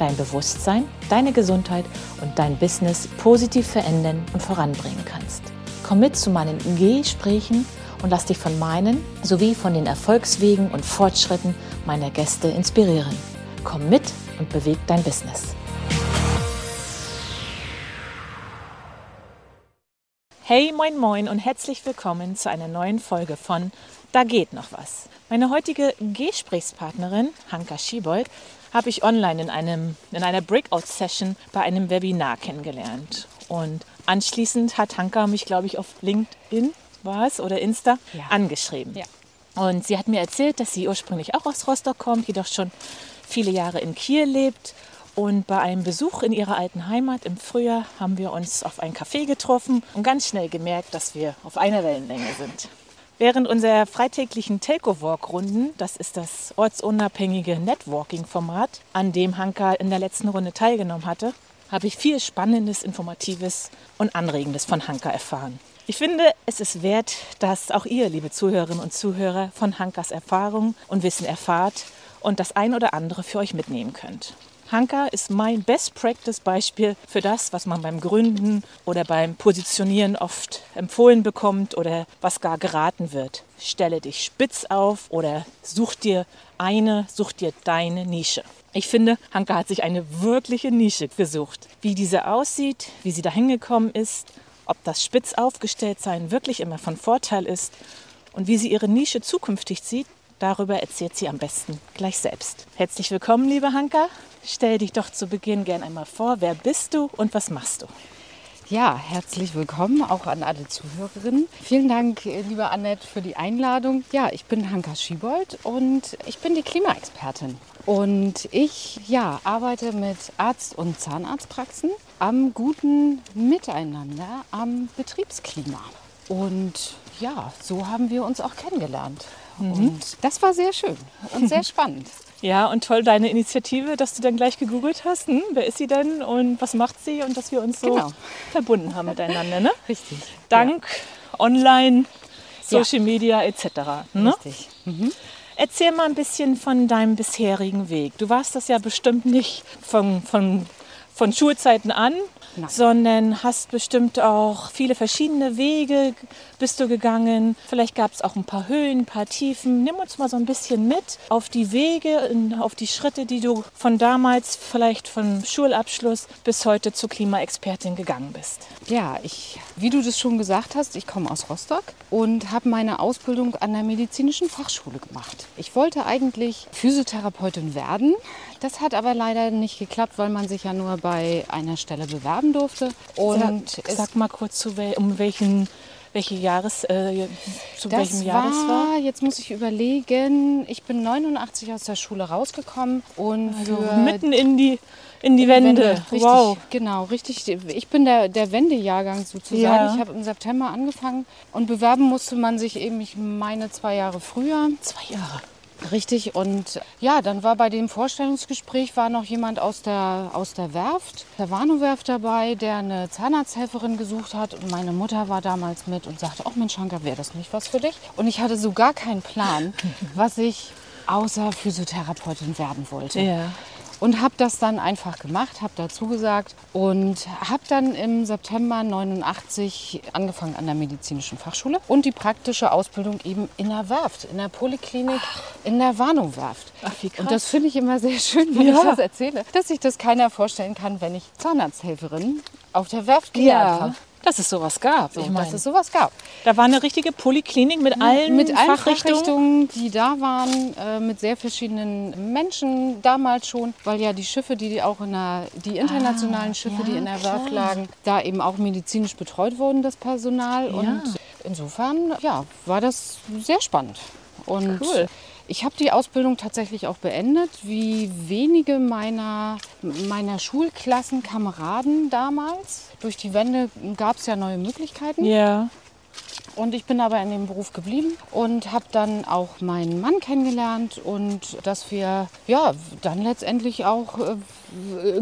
dein Bewusstsein, deine Gesundheit und dein Business positiv verändern und voranbringen kannst. Komm mit zu meinen Gesprächen und lass dich von meinen sowie von den Erfolgswegen und Fortschritten meiner Gäste inspirieren. Komm mit und beweg dein Business. Hey, moin, moin und herzlich willkommen zu einer neuen Folge von Da geht noch was. Meine heutige Gesprächspartnerin, Hanka Schiebold, habe ich online in, einem, in einer Breakout-Session bei einem Webinar kennengelernt. Und anschließend hat Hanka mich, glaube ich, auf LinkedIn war es oder Insta Ja. angeschrieben. Ja. Und sie hat mir erzählt, dass sie ursprünglich auch aus Rostock kommt, jedoch schon viele Jahre in Kiel lebt. Und bei einem Besuch in ihrer alten Heimat im Frühjahr haben wir uns auf ein Café getroffen und ganz schnell gemerkt, dass wir auf einer Wellenlänge sind. Während unserer freitäglichen Telco-Walk-Runden, das ist das ortsunabhängige Networking-Format, an dem Hanka in der letzten Runde teilgenommen hatte, habe ich viel Spannendes, Informatives und Anregendes von Hanka erfahren. Ich finde, es ist wert, dass auch ihr, liebe Zuhörerinnen und Zuhörer, von Hankas Erfahrung und Wissen erfahrt und das ein oder andere für euch mitnehmen könnt. Hanka ist mein Best Practice Beispiel für das, was man beim Gründen oder beim Positionieren oft empfohlen bekommt oder was gar geraten wird. Stelle dich spitz auf oder such dir eine, such dir deine Nische. Ich finde, Hanka hat sich eine wirkliche Nische gesucht. Wie diese aussieht, wie sie dahin gekommen ist, ob das spitz aufgestellt sein wirklich immer von Vorteil ist und wie sie ihre Nische zukünftig sieht, darüber erzählt sie am besten gleich selbst. Herzlich willkommen, liebe Hanka. Stell dich doch zu Beginn gern einmal vor. Wer bist du und was machst du? Ja, herzlich willkommen auch an alle Zuhörerinnen. Vielen Dank, äh, liebe Annette, für die Einladung. Ja, ich bin Hanka Schiebold und ich bin die Klimaexpertin. Und ich ja, arbeite mit Arzt- und Zahnarztpraxen am guten Miteinander am Betriebsklima. Und ja, so haben wir uns auch kennengelernt. Und das war sehr schön und sehr spannend. Ja, und toll deine Initiative, dass du dann gleich gegoogelt hast. Hm, wer ist sie denn und was macht sie? Und dass wir uns so Genau. verbunden haben miteinander. Ne? Richtig. Dank Online, Ja. Social Media etc. Ne? Richtig. Erzähl mal ein bisschen von deinem bisherigen Weg. Du warst das ja bestimmt nicht von, von, von Schulzeiten an, Nein. sondern hast bestimmt auch viele verschiedene Wege bist du gegangen. Vielleicht gab es auch ein paar Höhen, ein paar Tiefen. Nimm uns mal so ein bisschen mit auf die Wege, auf die Schritte, die du von damals, vielleicht vom Schulabschluss bis heute zur Klimaexpertin gegangen bist. Ja, ich, wie du das schon gesagt hast, ich komme aus Rostock und habe meine Ausbildung an der medizinischen Fachschule gemacht. Ich wollte eigentlich Physiotherapeutin werden. Das hat aber leider nicht geklappt, weil man sich ja nur bei einer Stelle bewerben durfte. Und sag, sag mal kurz, um welchen, welche Jahres, äh, zu das welchem Jahr das war. jetzt muss ich überlegen, ich bin 89 aus der Schule rausgekommen und Also mitten in die, in die Die Wende. Richtig, Wow. genau, richtig. Ich bin der, der Wendejahrgang sozusagen. Ja. Ich habe im September angefangen und bewerben musste man sich eben, ich meine, zwei Jahre früher. Zwei Jahre. Richtig, und ja, dann war bei dem Vorstellungsgespräch war noch jemand aus der, aus der Werft, der Warnow-Werft dabei, der eine Zahnarzthelferin gesucht hat. Und meine Mutter war damals mit und sagte, ach Mensch, Hanka, wäre das nicht was für dich? Und ich hatte so gar keinen Plan, was ich außer Physiotherapeutin werden wollte. Ja. Und habe das dann einfach gemacht, habe dazu gesagt und habe dann im September 89 angefangen an der medizinischen Fachschule und die praktische Ausbildung eben in der Werft, in der Poliklinik, in der Warnow-Werft. Ach, wie krass. Und das finde ich immer sehr schön, wenn Ja. ich das erzähle, dass sich das keiner vorstellen kann, wenn ich Zahnarzthelferin auf der Werft gelernt habe. Dass es sowas gab. So, ich meine, dass es sowas gab. da war eine richtige Poliklinik mit allen, mit allen Fachrichtungen. Fachrichtungen, die da waren, äh, mit sehr verschiedenen Menschen damals schon, weil ja die Schiffe, die auch in der, die internationalen Schiffe, die Ah, ja, in der klar. Werft lagen, da eben auch medizinisch betreut wurden, das Personal. Und insofern, ja, war das sehr spannend. Und Cool. Ich habe die Ausbildung tatsächlich auch beendet, wie wenige meiner, meiner Schulklassenkameraden damals. Durch die Wende gab es ja neue Möglichkeiten. Ja. Und ich bin aber in dem Beruf geblieben und habe dann auch meinen Mann kennengelernt und dass wir ja dann letztendlich auch äh,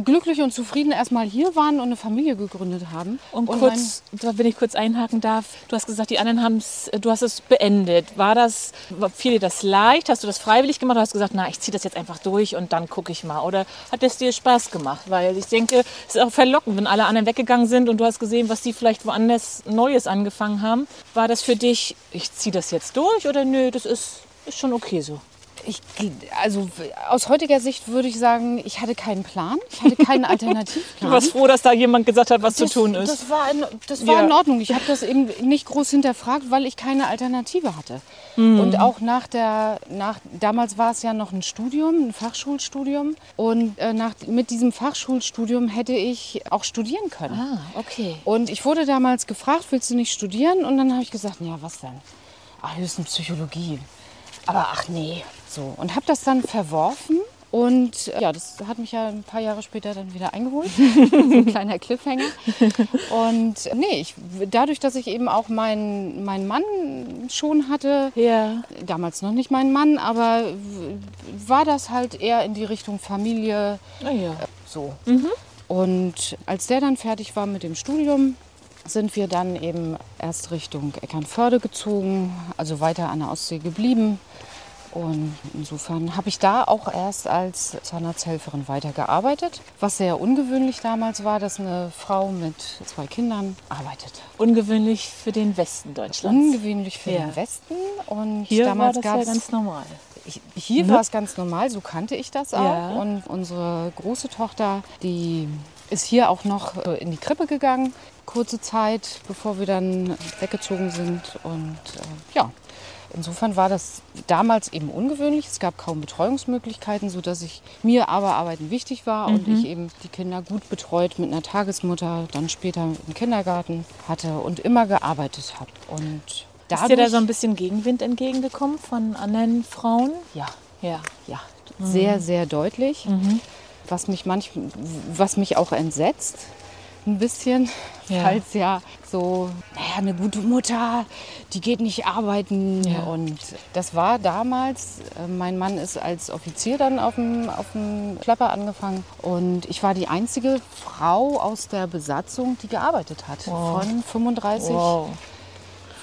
glücklich und zufrieden erstmal hier waren und eine Familie gegründet haben. Und, kurz, wenn ich kurz einhaken darf, du hast gesagt, die anderen haben es, du hast es beendet. War das, fiel dir das leicht? Hast du das freiwillig gemacht oder hast du gesagt, na, ich ziehe das jetzt einfach durch und dann gucke ich mal? Oder hat es dir Spaß gemacht? Weil ich denke, es ist auch verlockend, wenn alle anderen weggegangen sind und du hast gesehen, was die vielleicht woanders Neues angefangen haben. War das für dich, ich ziehe das jetzt durch oder nö, das ist, ist schon okay so? Ich, also aus heutiger Sicht würde ich sagen, ich hatte keinen Plan, ich hatte keinen Alternativplan. Du warst froh, dass da jemand gesagt hat, was das, zu tun ist. Das war in, das war ja. in Ordnung. Ich habe das eben nicht groß hinterfragt, weil ich keine Alternative hatte. Mhm. Und auch nach der, nach, damals war es ja noch ein Studium, ein Fachschulstudium. Und äh, nach, mit diesem Fachschulstudium hätte ich auch studieren können. Ah, okay. Und ich wurde damals gefragt, willst du nicht studieren? Und dann habe ich gesagt, ja, was denn? Ach, höchstens Psychologie. Aber ach nee, so. Und habe das dann verworfen. Und äh, ja, das hat mich ja ein paar Jahre später dann wieder eingeholt. so ein kleiner Cliffhanger. Und äh, nee, ich, dadurch, dass ich eben auch meinen mein Mann schon hatte, ja. damals noch nicht mein Mann, aber war das halt eher in die Richtung Familie. Ah, ja. So. Mhm. Und als der dann fertig war mit dem Studium, sind wir dann eben erst Richtung Eckernförde gezogen, also weiter an der Ostsee geblieben. Und insofern habe ich da auch erst als Zahnarzthelferin weitergearbeitet, was sehr ungewöhnlich damals war, dass eine Frau mit zwei Kindern arbeitet. Ungewöhnlich für den Westen Deutschlands. Ungewöhnlich für ja. den Westen. Und hier damals war das ja ganz normal. Hier mhm. war es ganz normal, so kannte ich das auch. Ja. Und unsere große Tochter, die ist hier auch noch äh, in die Krippe gegangen, kurze Zeit, bevor wir dann weggezogen sind. Und äh, ja, Insofern war das damals eben ungewöhnlich. Es gab kaum Betreuungsmöglichkeiten, sodass ich mir aber Arbeiten wichtig war mhm. und ich eben die Kinder gut betreut mit einer Tagesmutter, dann später im Kindergarten hatte und immer gearbeitet habe. Und dadurch, Ist dir da so ein bisschen Gegenwind entgegengekommen von anderen Frauen? Ja, ja, ja, mhm. sehr, sehr deutlich. Mhm. Was mich manch, was mich auch entsetzt, ein bisschen, ja. es ja so, naja, eine gute Mutter, die geht nicht arbeiten. Ja. Und das war damals, äh, mein Mann ist als Offizier dann auf dem, auf dem Schlepper angefangen und ich war die einzige Frau aus der Besatzung, die gearbeitet hat. Wow. Von 35 wow.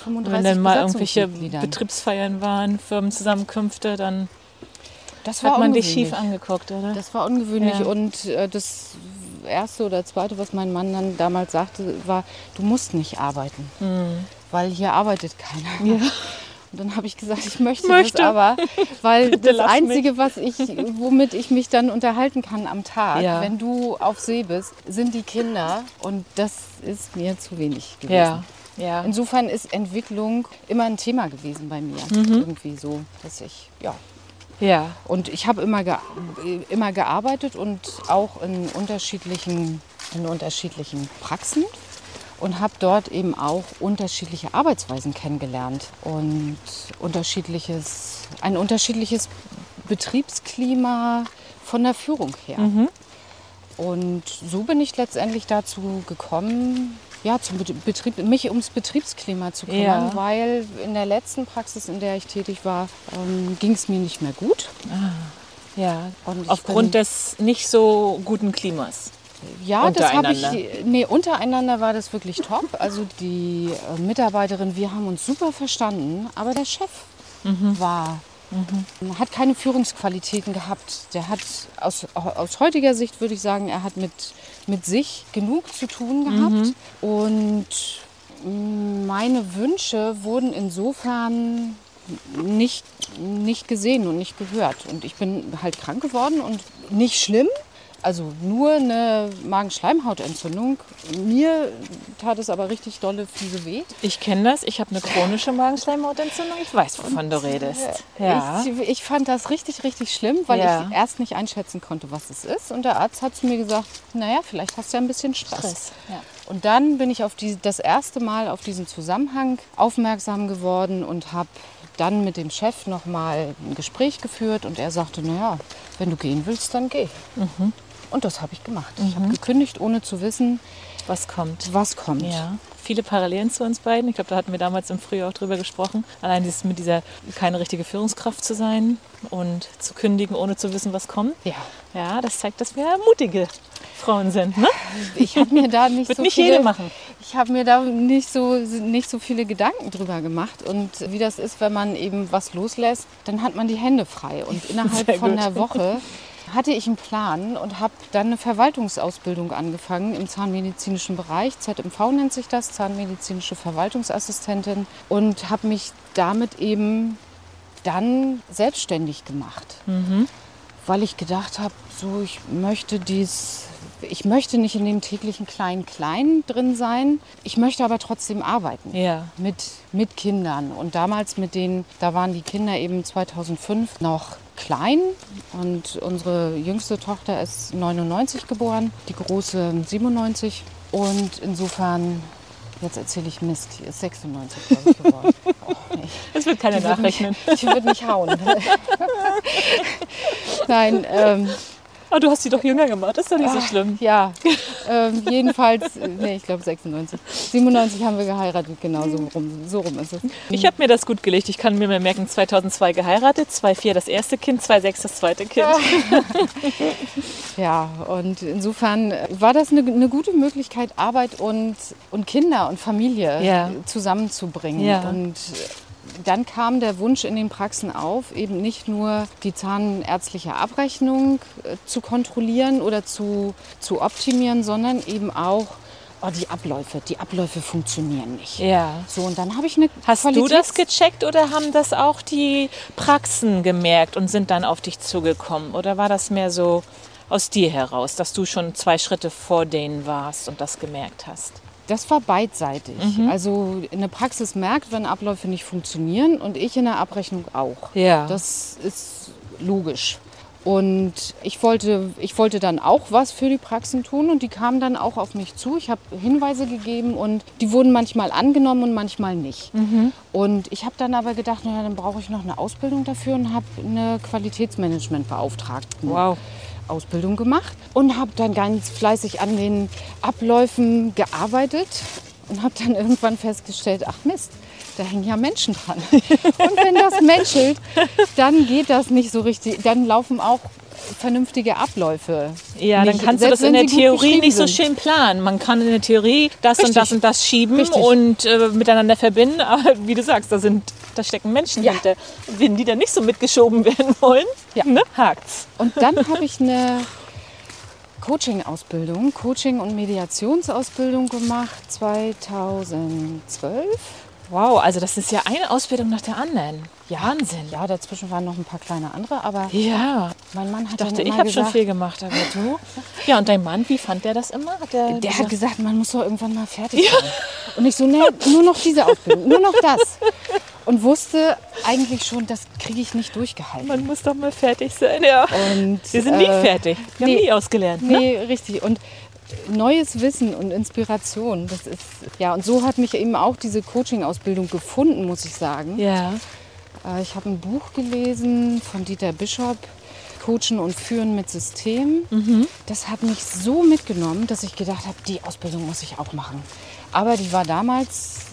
35 Wenn dann mal irgendwelche Betriebsfeiern waren, Firmenzusammenkünfte, dann das hat man dich schief angeguckt, oder? Das war ungewöhnlich ja. und äh, das erste oder zweite, was mein Mann dann damals sagte, war, du musst nicht arbeiten, mhm. weil hier arbeitet keiner. Ja. Und dann habe ich gesagt, ich möchte, möchte. das aber, weil das Einzige, was ich, womit ich mich dann unterhalten kann am Tag, ja. wenn du auf See bist, sind die Kinder und das ist mir zu wenig gewesen. Ja. Ja. Insofern ist Entwicklung immer ein Thema gewesen bei mir. Mhm. Irgendwie so, dass ich, ja, ja. Und ich habe immer, ge immer gearbeitet und auch in unterschiedlichen, in unterschiedlichen Praxen und habe dort eben auch unterschiedliche Arbeitsweisen kennengelernt und unterschiedliches, ein unterschiedliches Betriebsklima von der Führung her. Mhm. Und so bin ich letztendlich dazu gekommen, ja, zum Betrieb, mich ums Betriebsklima zu kümmern, ja. weil in der letzten Praxis, in der ich tätig war, ähm, ging es mir nicht mehr gut. Ah, ja, aufgrund des nicht so guten Klimas. Ja, das habe ich. Nee, untereinander war das wirklich top. Also die äh, Mitarbeiterin, wir haben uns super verstanden, aber der Chef mhm. war Mhm. Hat keine Führungsqualitäten gehabt. Der hat aus, aus heutiger Sicht würde ich sagen, er hat mit, mit sich genug zu tun gehabt. Mhm. Und meine Wünsche wurden insofern nicht, nicht gesehen und nicht gehört. Und ich bin halt krank geworden und nicht schlimm, also nur eine Magenschleimhautentzündung. Mir tat es aber richtig dolle fiese weh. Ich kenne das. Ich habe eine chronische Magenschleimhautentzündung. Ich weiß, wovon Und, du redest. Ja. Ich, ich, fand das richtig, richtig schlimm, weil ja. ich erst nicht einschätzen konnte, was es ist. Und der Arzt hat zu mir gesagt, naja, vielleicht hast du ja ein bisschen Stress. Stress. Ja. Und dann bin ich auf die, das erste Mal auf diesen Zusammenhang aufmerksam geworden und habe dann mit dem Chef noch mal ein Gespräch geführt und er sagte, naja, wenn du gehen willst, dann geh. Und das habe ich gemacht. Ich habe gekündigt, ohne zu wissen, Was kommt? was kommt. Ja, viele Parallelen zu uns beiden. Ich glaube, da hatten wir damals im Frühjahr auch drüber gesprochen. Allein dieses mit dieser keine richtige Führungskraft zu sein und zu kündigen, ohne zu wissen, was kommt. Ja. Ja, das zeigt, dass wir mutige Frauen sind. Ne? Ich habe mir da nicht so nicht viele, machen. Ich habe mir da nicht so, nicht so viele Gedanken drüber gemacht. Und wie das ist, wenn man eben was loslässt, dann hat man die Hände frei. Und innerhalb Sehr von gut. einer Woche hatte ich einen Plan und habe dann eine Verwaltungsausbildung angefangen im zahnmedizinischen Bereich. ZMV nennt sich das, zahnmedizinische Verwaltungsassistentin. Und habe mich damit eben dann selbstständig gemacht weil ich gedacht habe, so ich möchte dies, ich möchte nicht in dem täglichen Klein-Klein drin sein. Ich möchte aber trotzdem arbeiten Ja. mit, mit Kindern. Und damals mit denen, da waren die Kinder eben 2005 noch klein und unsere jüngste Tochter ist 99 geboren, die große 97. Und insofern, jetzt erzähle ich Mist, die ist 96 glaube ich, geworden. Oh. Das wird keiner Die wird mich, nachrechnen. die wird mich hauen. Nein, ähm, Aber du hast sie doch jünger gemacht. Das ist doch nicht so schlimm. ja, ähm, jedenfalls, äh, nee, ich glaube 96. 97 haben wir geheiratet, genau so rum, so rum ist es. Ich habe mir das gut gelegt. Ich kann mir mal merken, 2002 geheiratet, 2004 das erste Kind, 2006 das zweite Kind. Ja, und insofern äh, war das eine, eine gute Möglichkeit, Arbeit und, und Kinder und Familie Ja. zusammenzubringen. Ja. Und dann kam der Wunsch in den Praxen auf, eben nicht nur die zahnärztliche Abrechnung äh, zu kontrollieren oder zu, zu optimieren, sondern eben auch oh, die Abläufe. Die Abläufe funktionieren nicht. Ja. So, und dann habe ich eine Hast du Qualitäts- das gecheckt oder haben das auch die Praxen gemerkt und sind dann auf dich zugekommen? Oder war das mehr so aus dir heraus, dass du schon zwei Schritte vor denen warst und das gemerkt hast? Das war beidseitig. Mhm. Also eine Praxis merkt, wenn Abläufe nicht funktionieren und ich in der Abrechnung auch. Ja. Das ist logisch. Und ich wollte, ich wollte dann auch was für die Praxen tun und die kamen dann auch auf mich zu. Ich habe Hinweise gegeben und die wurden manchmal angenommen und manchmal nicht. Mhm. Und ich habe dann aber gedacht, naja, dann brauche ich noch eine Ausbildung dafür und habe eine Qualitätsmanagementbeauftragten Wow. Ausbildung gemacht und habe dann ganz fleißig an den Abläufen gearbeitet und habe dann irgendwann festgestellt, ach Mist, da hängen ja Menschen dran. Und wenn das menschelt, dann geht das nicht so richtig, dann laufen auch vernünftige Abläufe. Ja, dann nicht, kannst du das in der Theorie nicht so schön planen. Man kann in der Theorie das und Richtig. das und das schieben Richtig. und äh, miteinander verbinden. Aber wie du sagst, da, sind, da stecken Menschen Ja. hinter. Wenn die dann nicht so mitgeschoben werden wollen, Ja. ne, hakt's. Und dann habe ich eine Coaching-Ausbildung, Coaching- und Mediationsausbildung gemacht 2012. Wow, also das ist ja eine Ausbildung nach der anderen. Wahnsinn. Ja, dazwischen waren noch ein paar kleine andere, aber Ja, mein Mann hat ich dachte, ich habe schon viel gemacht, aber du. Ja, und dein Mann, wie fand der das immer? Hat der, Der hat gesagt, man muss doch irgendwann mal fertig sein. Und ich so, ne, nur noch diese Ausbildung, nur noch das. Und wusste eigentlich schon, das kriege ich nicht durchgehalten. man muss doch mal fertig sein, ja. Und, Wir sind nie äh, fertig. Wir nee. haben nie ausgelernt. Ne? Nee, richtig. Und neues Wissen und Inspiration, das ist, ja, und so hat mich eben auch diese Coaching-Ausbildung gefunden, muss ich sagen. Ja. Äh, Ich habe ein Buch gelesen von Dieter Bischof, Coachen und Führen mit System. Das hat mich so mitgenommen, dass ich gedacht habe, die Ausbildung muss ich auch machen. Aber die war damals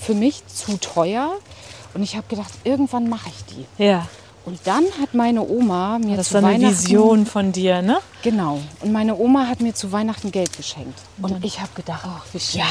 für mich zu teuer und ich habe gedacht, irgendwann mache ich die. Ja. Und dann hat meine Oma mir Das zu so eine Weihnachten Vision von dir, ne? Genau. Und meine Oma hat mir zu Weihnachten Geld geschenkt. Und ich habe gedacht, wie schön. ja,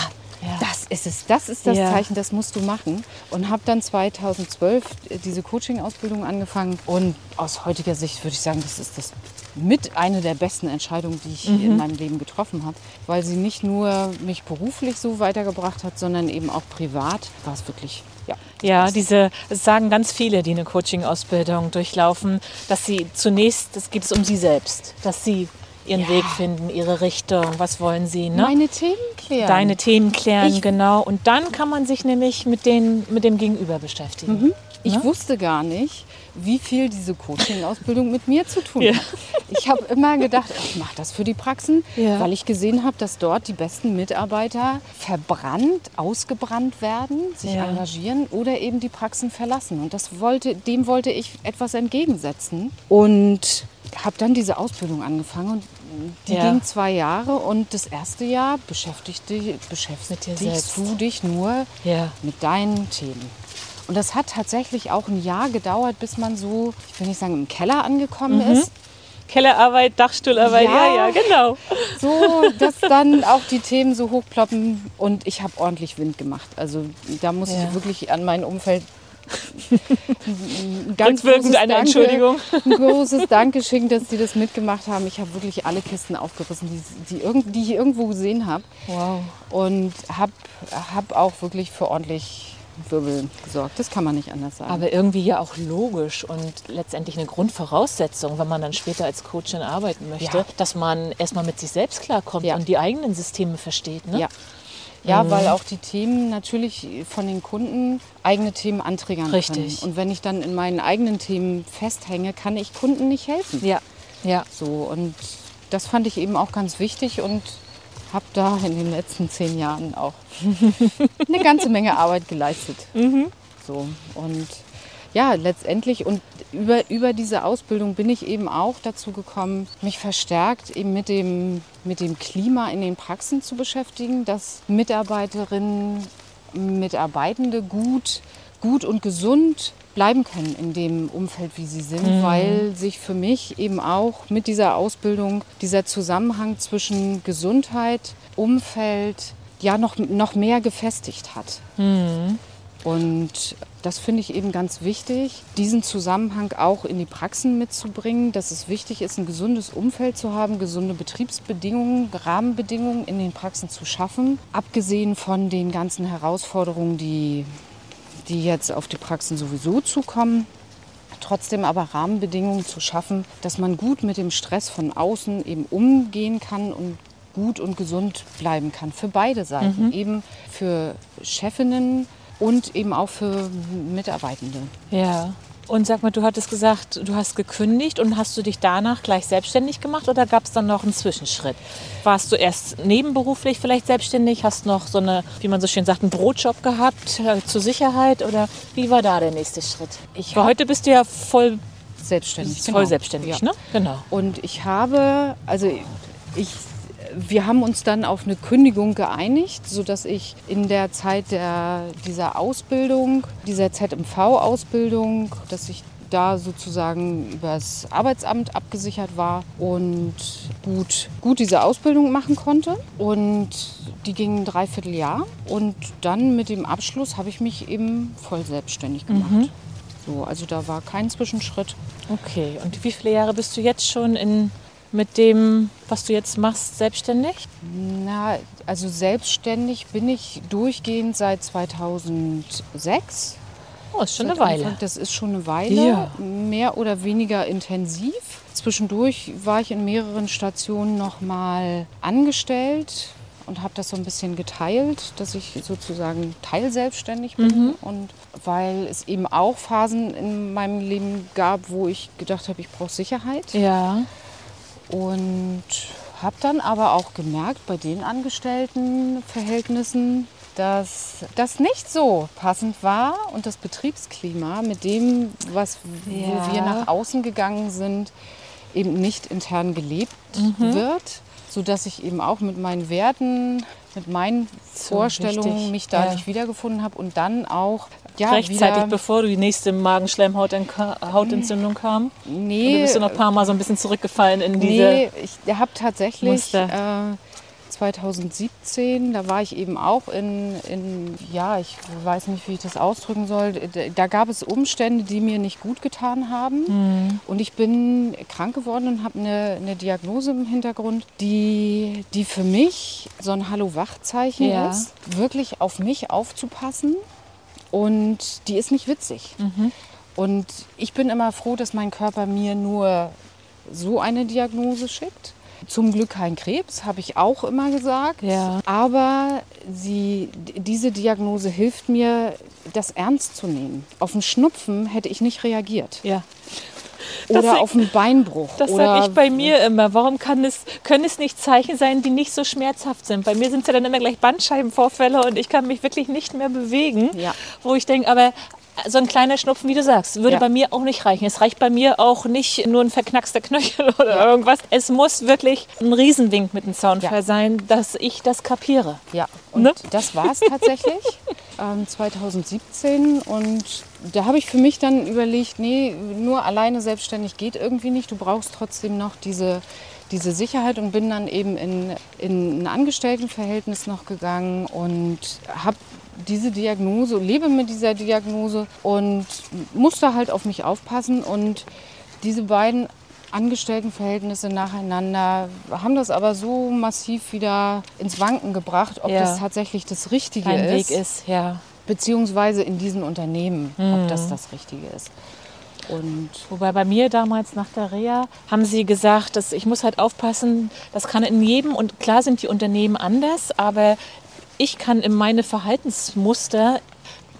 Ja. das ist es. Das ist das Ja. Zeichen, das musst du machen. Und habe dann 2012 diese Coaching-Ausbildung angefangen. Und aus heutiger Sicht würde ich sagen, das ist das mit eine der besten Entscheidungen, die ich Mhm. in meinem Leben getroffen habe. Weil sie nicht nur mich beruflich so weitergebracht hat, sondern eben auch privat war es wirklich, ja. Ja, diese, das sagen ganz viele, die eine Coaching-Ausbildung durchlaufen, dass sie zunächst, es geht es um sie selbst, dass sie ihren Ja. Weg finden, ihre Richtung, was wollen sie, ne? Meine Themen klären. Deine Themen klären, Ich- genau. Und dann kann man sich nämlich mit, den, mit dem Gegenüber beschäftigen. Mhm. Ich Ne? wusste gar nicht, wie viel diese Coaching-Ausbildung mit mir zu tun Ja. hat. Ich habe immer gedacht, ich mache das für die Praxen, Ja. weil ich gesehen habe, dass dort die besten Mitarbeiter verbrannt, ausgebrannt werden, sich Ja. engagieren oder eben die Praxen verlassen. Und das wollte, dem wollte ich etwas entgegensetzen. Und habe dann diese Ausbildung angefangen und die Ja. ging zwei Jahre und das erste Jahr beschäftigte, beschäftigst du dich nur Ja. mit deinen Themen. Und das hat tatsächlich auch ein Jahr gedauert, bis man so, ich will nicht sagen, im Keller angekommen ist. Kellerarbeit, Dachstuhlarbeit, ja, Ja. ja, genau. So, dass dann auch die Themen so hochploppen und ich habe ordentlich Wind gemacht. Also da muss ich wirklich an mein Umfeld ganz Rückwirkend großes eine Danke- Entschuldigung. Ein großes Dankeschön, dass die das mitgemacht haben. Ich habe wirklich alle Kisten aufgerissen, die, die, irgend, die ich irgendwo gesehen habe. Wow. Und habe hab auch wirklich für ordentlich Wirbel gesorgt. Das kann man nicht anders sagen. Aber irgendwie ja auch logisch und letztendlich eine Grundvoraussetzung, wenn man dann später als Coachin arbeiten möchte, Ja. dass man erstmal mit sich selbst klarkommt Ja. und die eigenen Systeme versteht. Ne? Ja. Ja, weil auch die Themen natürlich von den Kunden eigene Themen antriggern Richtig. können. Und wenn ich dann in meinen eigenen Themen festhänge, kann ich Kunden nicht helfen. Ja. Ja. So, und das fand ich eben auch ganz wichtig und habe da in den letzten zehn Jahren auch eine ganze Menge Arbeit geleistet. So, und ja, letztendlich. Und über, über diese Ausbildung bin ich eben auch dazu gekommen, mich verstärkt eben mit dem, mit dem Klima in den Praxen zu beschäftigen, dass Mitarbeiterinnen, Mitarbeitende gut, gut und gesund bleiben können in dem Umfeld, wie sie sind, weil sich für mich eben auch mit dieser Ausbildung dieser Zusammenhang zwischen Gesundheit, Umfeld ja noch, noch mehr gefestigt hat. Und das finde ich eben ganz wichtig, diesen Zusammenhang auch in die Praxen mitzubringen, dass es wichtig ist, ein gesundes Umfeld zu haben, gesunde Betriebsbedingungen, Rahmenbedingungen in den Praxen zu schaffen, abgesehen von den ganzen Herausforderungen, die, die jetzt auf die Praxen sowieso zukommen. Trotzdem aber Rahmenbedingungen zu schaffen, dass man gut mit dem Stress von außen eben umgehen kann und gut und gesund bleiben kann für beide Seiten, eben für Chefinnen und eben auch für Mitarbeitende. Ja. Und sag mal, du hattest gesagt, du hast gekündigt und hast du dich danach gleich selbstständig gemacht oder gab es dann noch einen Zwischenschritt? Warst du erst nebenberuflich vielleicht selbstständig, hast noch so eine, wie man so schön sagt, einen Brotjob gehabt äh, zur Sicherheit oder wie war da der nächste Schritt? Ich Weil heute bist du ja voll, Selbstständig. voll genau. selbstständig, Ja. ne? Genau. Und ich habe, also ich, wir haben uns dann auf eine Kündigung geeinigt, sodass ich in der Zeit der, dieser Ausbildung, dieser ZMV-Ausbildung, dass ich da sozusagen übers Arbeitsamt abgesichert war und gut, gut diese Ausbildung machen konnte. Und die ging ein Dreivierteljahr. Und dann mit dem Abschluss habe ich mich eben voll selbstständig gemacht. So, also da war kein Zwischenschritt. Okay. Und wie viele Jahre bist du jetzt schon in, mit dem, was du jetzt machst, selbstständig? Na, also selbstständig bin ich durchgehend seit 2006. Oh, ist schon eine Weile. Anfang- Das ist schon eine Weile, Ja. mehr oder weniger intensiv. Zwischendurch war ich in mehreren Stationen noch mal angestellt und habe das so ein bisschen geteilt, dass ich sozusagen teilselbstständig bin. Mhm. Und weil es eben auch Phasen in meinem Leben gab, wo ich gedacht habe, ich brauche Sicherheit. Ja. Und habe dann aber auch gemerkt bei den Angestelltenverhältnissen, dass das nicht so passend war und das Betriebsklima mit dem, was, Ja. wo wir nach außen gegangen sind, eben nicht intern gelebt Mhm. wird, sodass ich eben auch mit meinen Werten, mit meinen So Vorstellungen wichtig, mich da ja. nicht wiedergefunden habe und dann auch ja, Rechtzeitig, bevor du die nächste Magenschleimhautentzündung kam? Nee, bist du noch ein paar Mal so ein bisschen zurückgefallen in diese... Nee, ich habe tatsächlich äh, 2017, da war ich eben auch in, in, ja, ich weiß nicht, wie ich das ausdrücken soll. Da, da gab es Umstände, die mir nicht gut getan haben. Mhm. Und ich bin krank geworden und habe eine, eine Diagnose im Hintergrund, die, die für mich so ein Hallo-Wach-Zeichen Ja. ist, wirklich auf mich aufzupassen. Und die ist nicht witzig. Mhm. Und ich bin immer froh, dass mein Körper mir nur so eine Diagnose schickt. zum Glück kein Krebs, habe ich auch immer gesagt. Ja. Aber sie, diese Diagnose hilft mir, das ernst zu nehmen. Auf einen Schnupfen hätte ich nicht reagiert. Ja. Oder sag- auf einen Beinbruch. Das sage ich bei mir immer. Warum kann es, können es nicht Zeichen sein, die nicht so schmerzhaft sind? Bei mir sind es ja dann immer gleich Bandscheibenvorfälle und ich kann mich wirklich nicht mehr bewegen. Ja. Wo ich denke, aber so ein kleiner Schnupfen, wie du sagst, würde Ja. bei mir auch nicht reichen. Es reicht bei mir auch nicht nur ein verknackster Knöchel oder irgendwas. Es muss wirklich ein Riesenwink mit dem Zaunfall Ja. sein, dass ich das kapiere. Ja, und Ne? das war es tatsächlich ähm, 2017. Und da habe ich für mich dann überlegt, nee, nur alleine selbstständig geht irgendwie nicht. Du brauchst trotzdem noch diese, diese Sicherheit und bin dann eben in, in ein Angestelltenverhältnis noch gegangen und habe diese Diagnose, lebe mit dieser Diagnose und musste halt auf mich aufpassen. Und diese beiden Angestelltenverhältnisse nacheinander haben das aber so massiv wieder ins Wanken gebracht, ob Ja. das tatsächlich das Richtige Ein ist, Weg ist, ja. beziehungsweise in diesen Unternehmen, Mhm. ob das das Richtige ist. Und Wobei bei mir damals nach der Reha haben sie gesagt, dass ich muss halt aufpassen, das kann in jedem und klar sind die Unternehmen anders, aber ich kann in meine Verhaltensmuster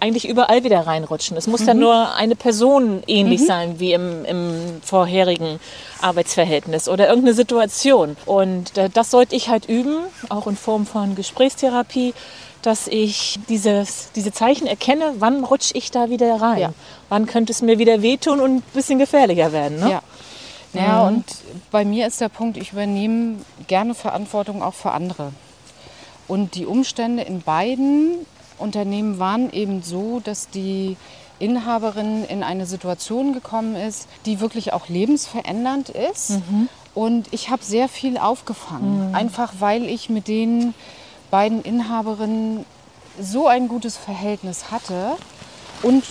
eigentlich überall wieder reinrutschen. Es muss dann nur eine Person ähnlich sein wie im, im vorherigen Arbeitsverhältnis oder irgendeine Situation. Und äh, das sollte ich halt üben, auch in Form von Gesprächstherapie, dass ich dieses, diese Zeichen erkenne, wann rutsche ich da wieder rein. Ja. Wann könnte es mir wieder wehtun und ein bisschen gefährlicher werden. Ne? ja. Ja, und bei mir ist der Punkt, ich übernehme gerne Verantwortung auch für andere. Und die Umstände in beiden Unternehmen waren eben so, dass die Inhaberin in eine Situation gekommen ist, die wirklich auch lebensverändernd ist. Und ich habe sehr viel aufgefangen, einfach weil ich mit den beiden Inhaberinnen so ein gutes Verhältnis hatte und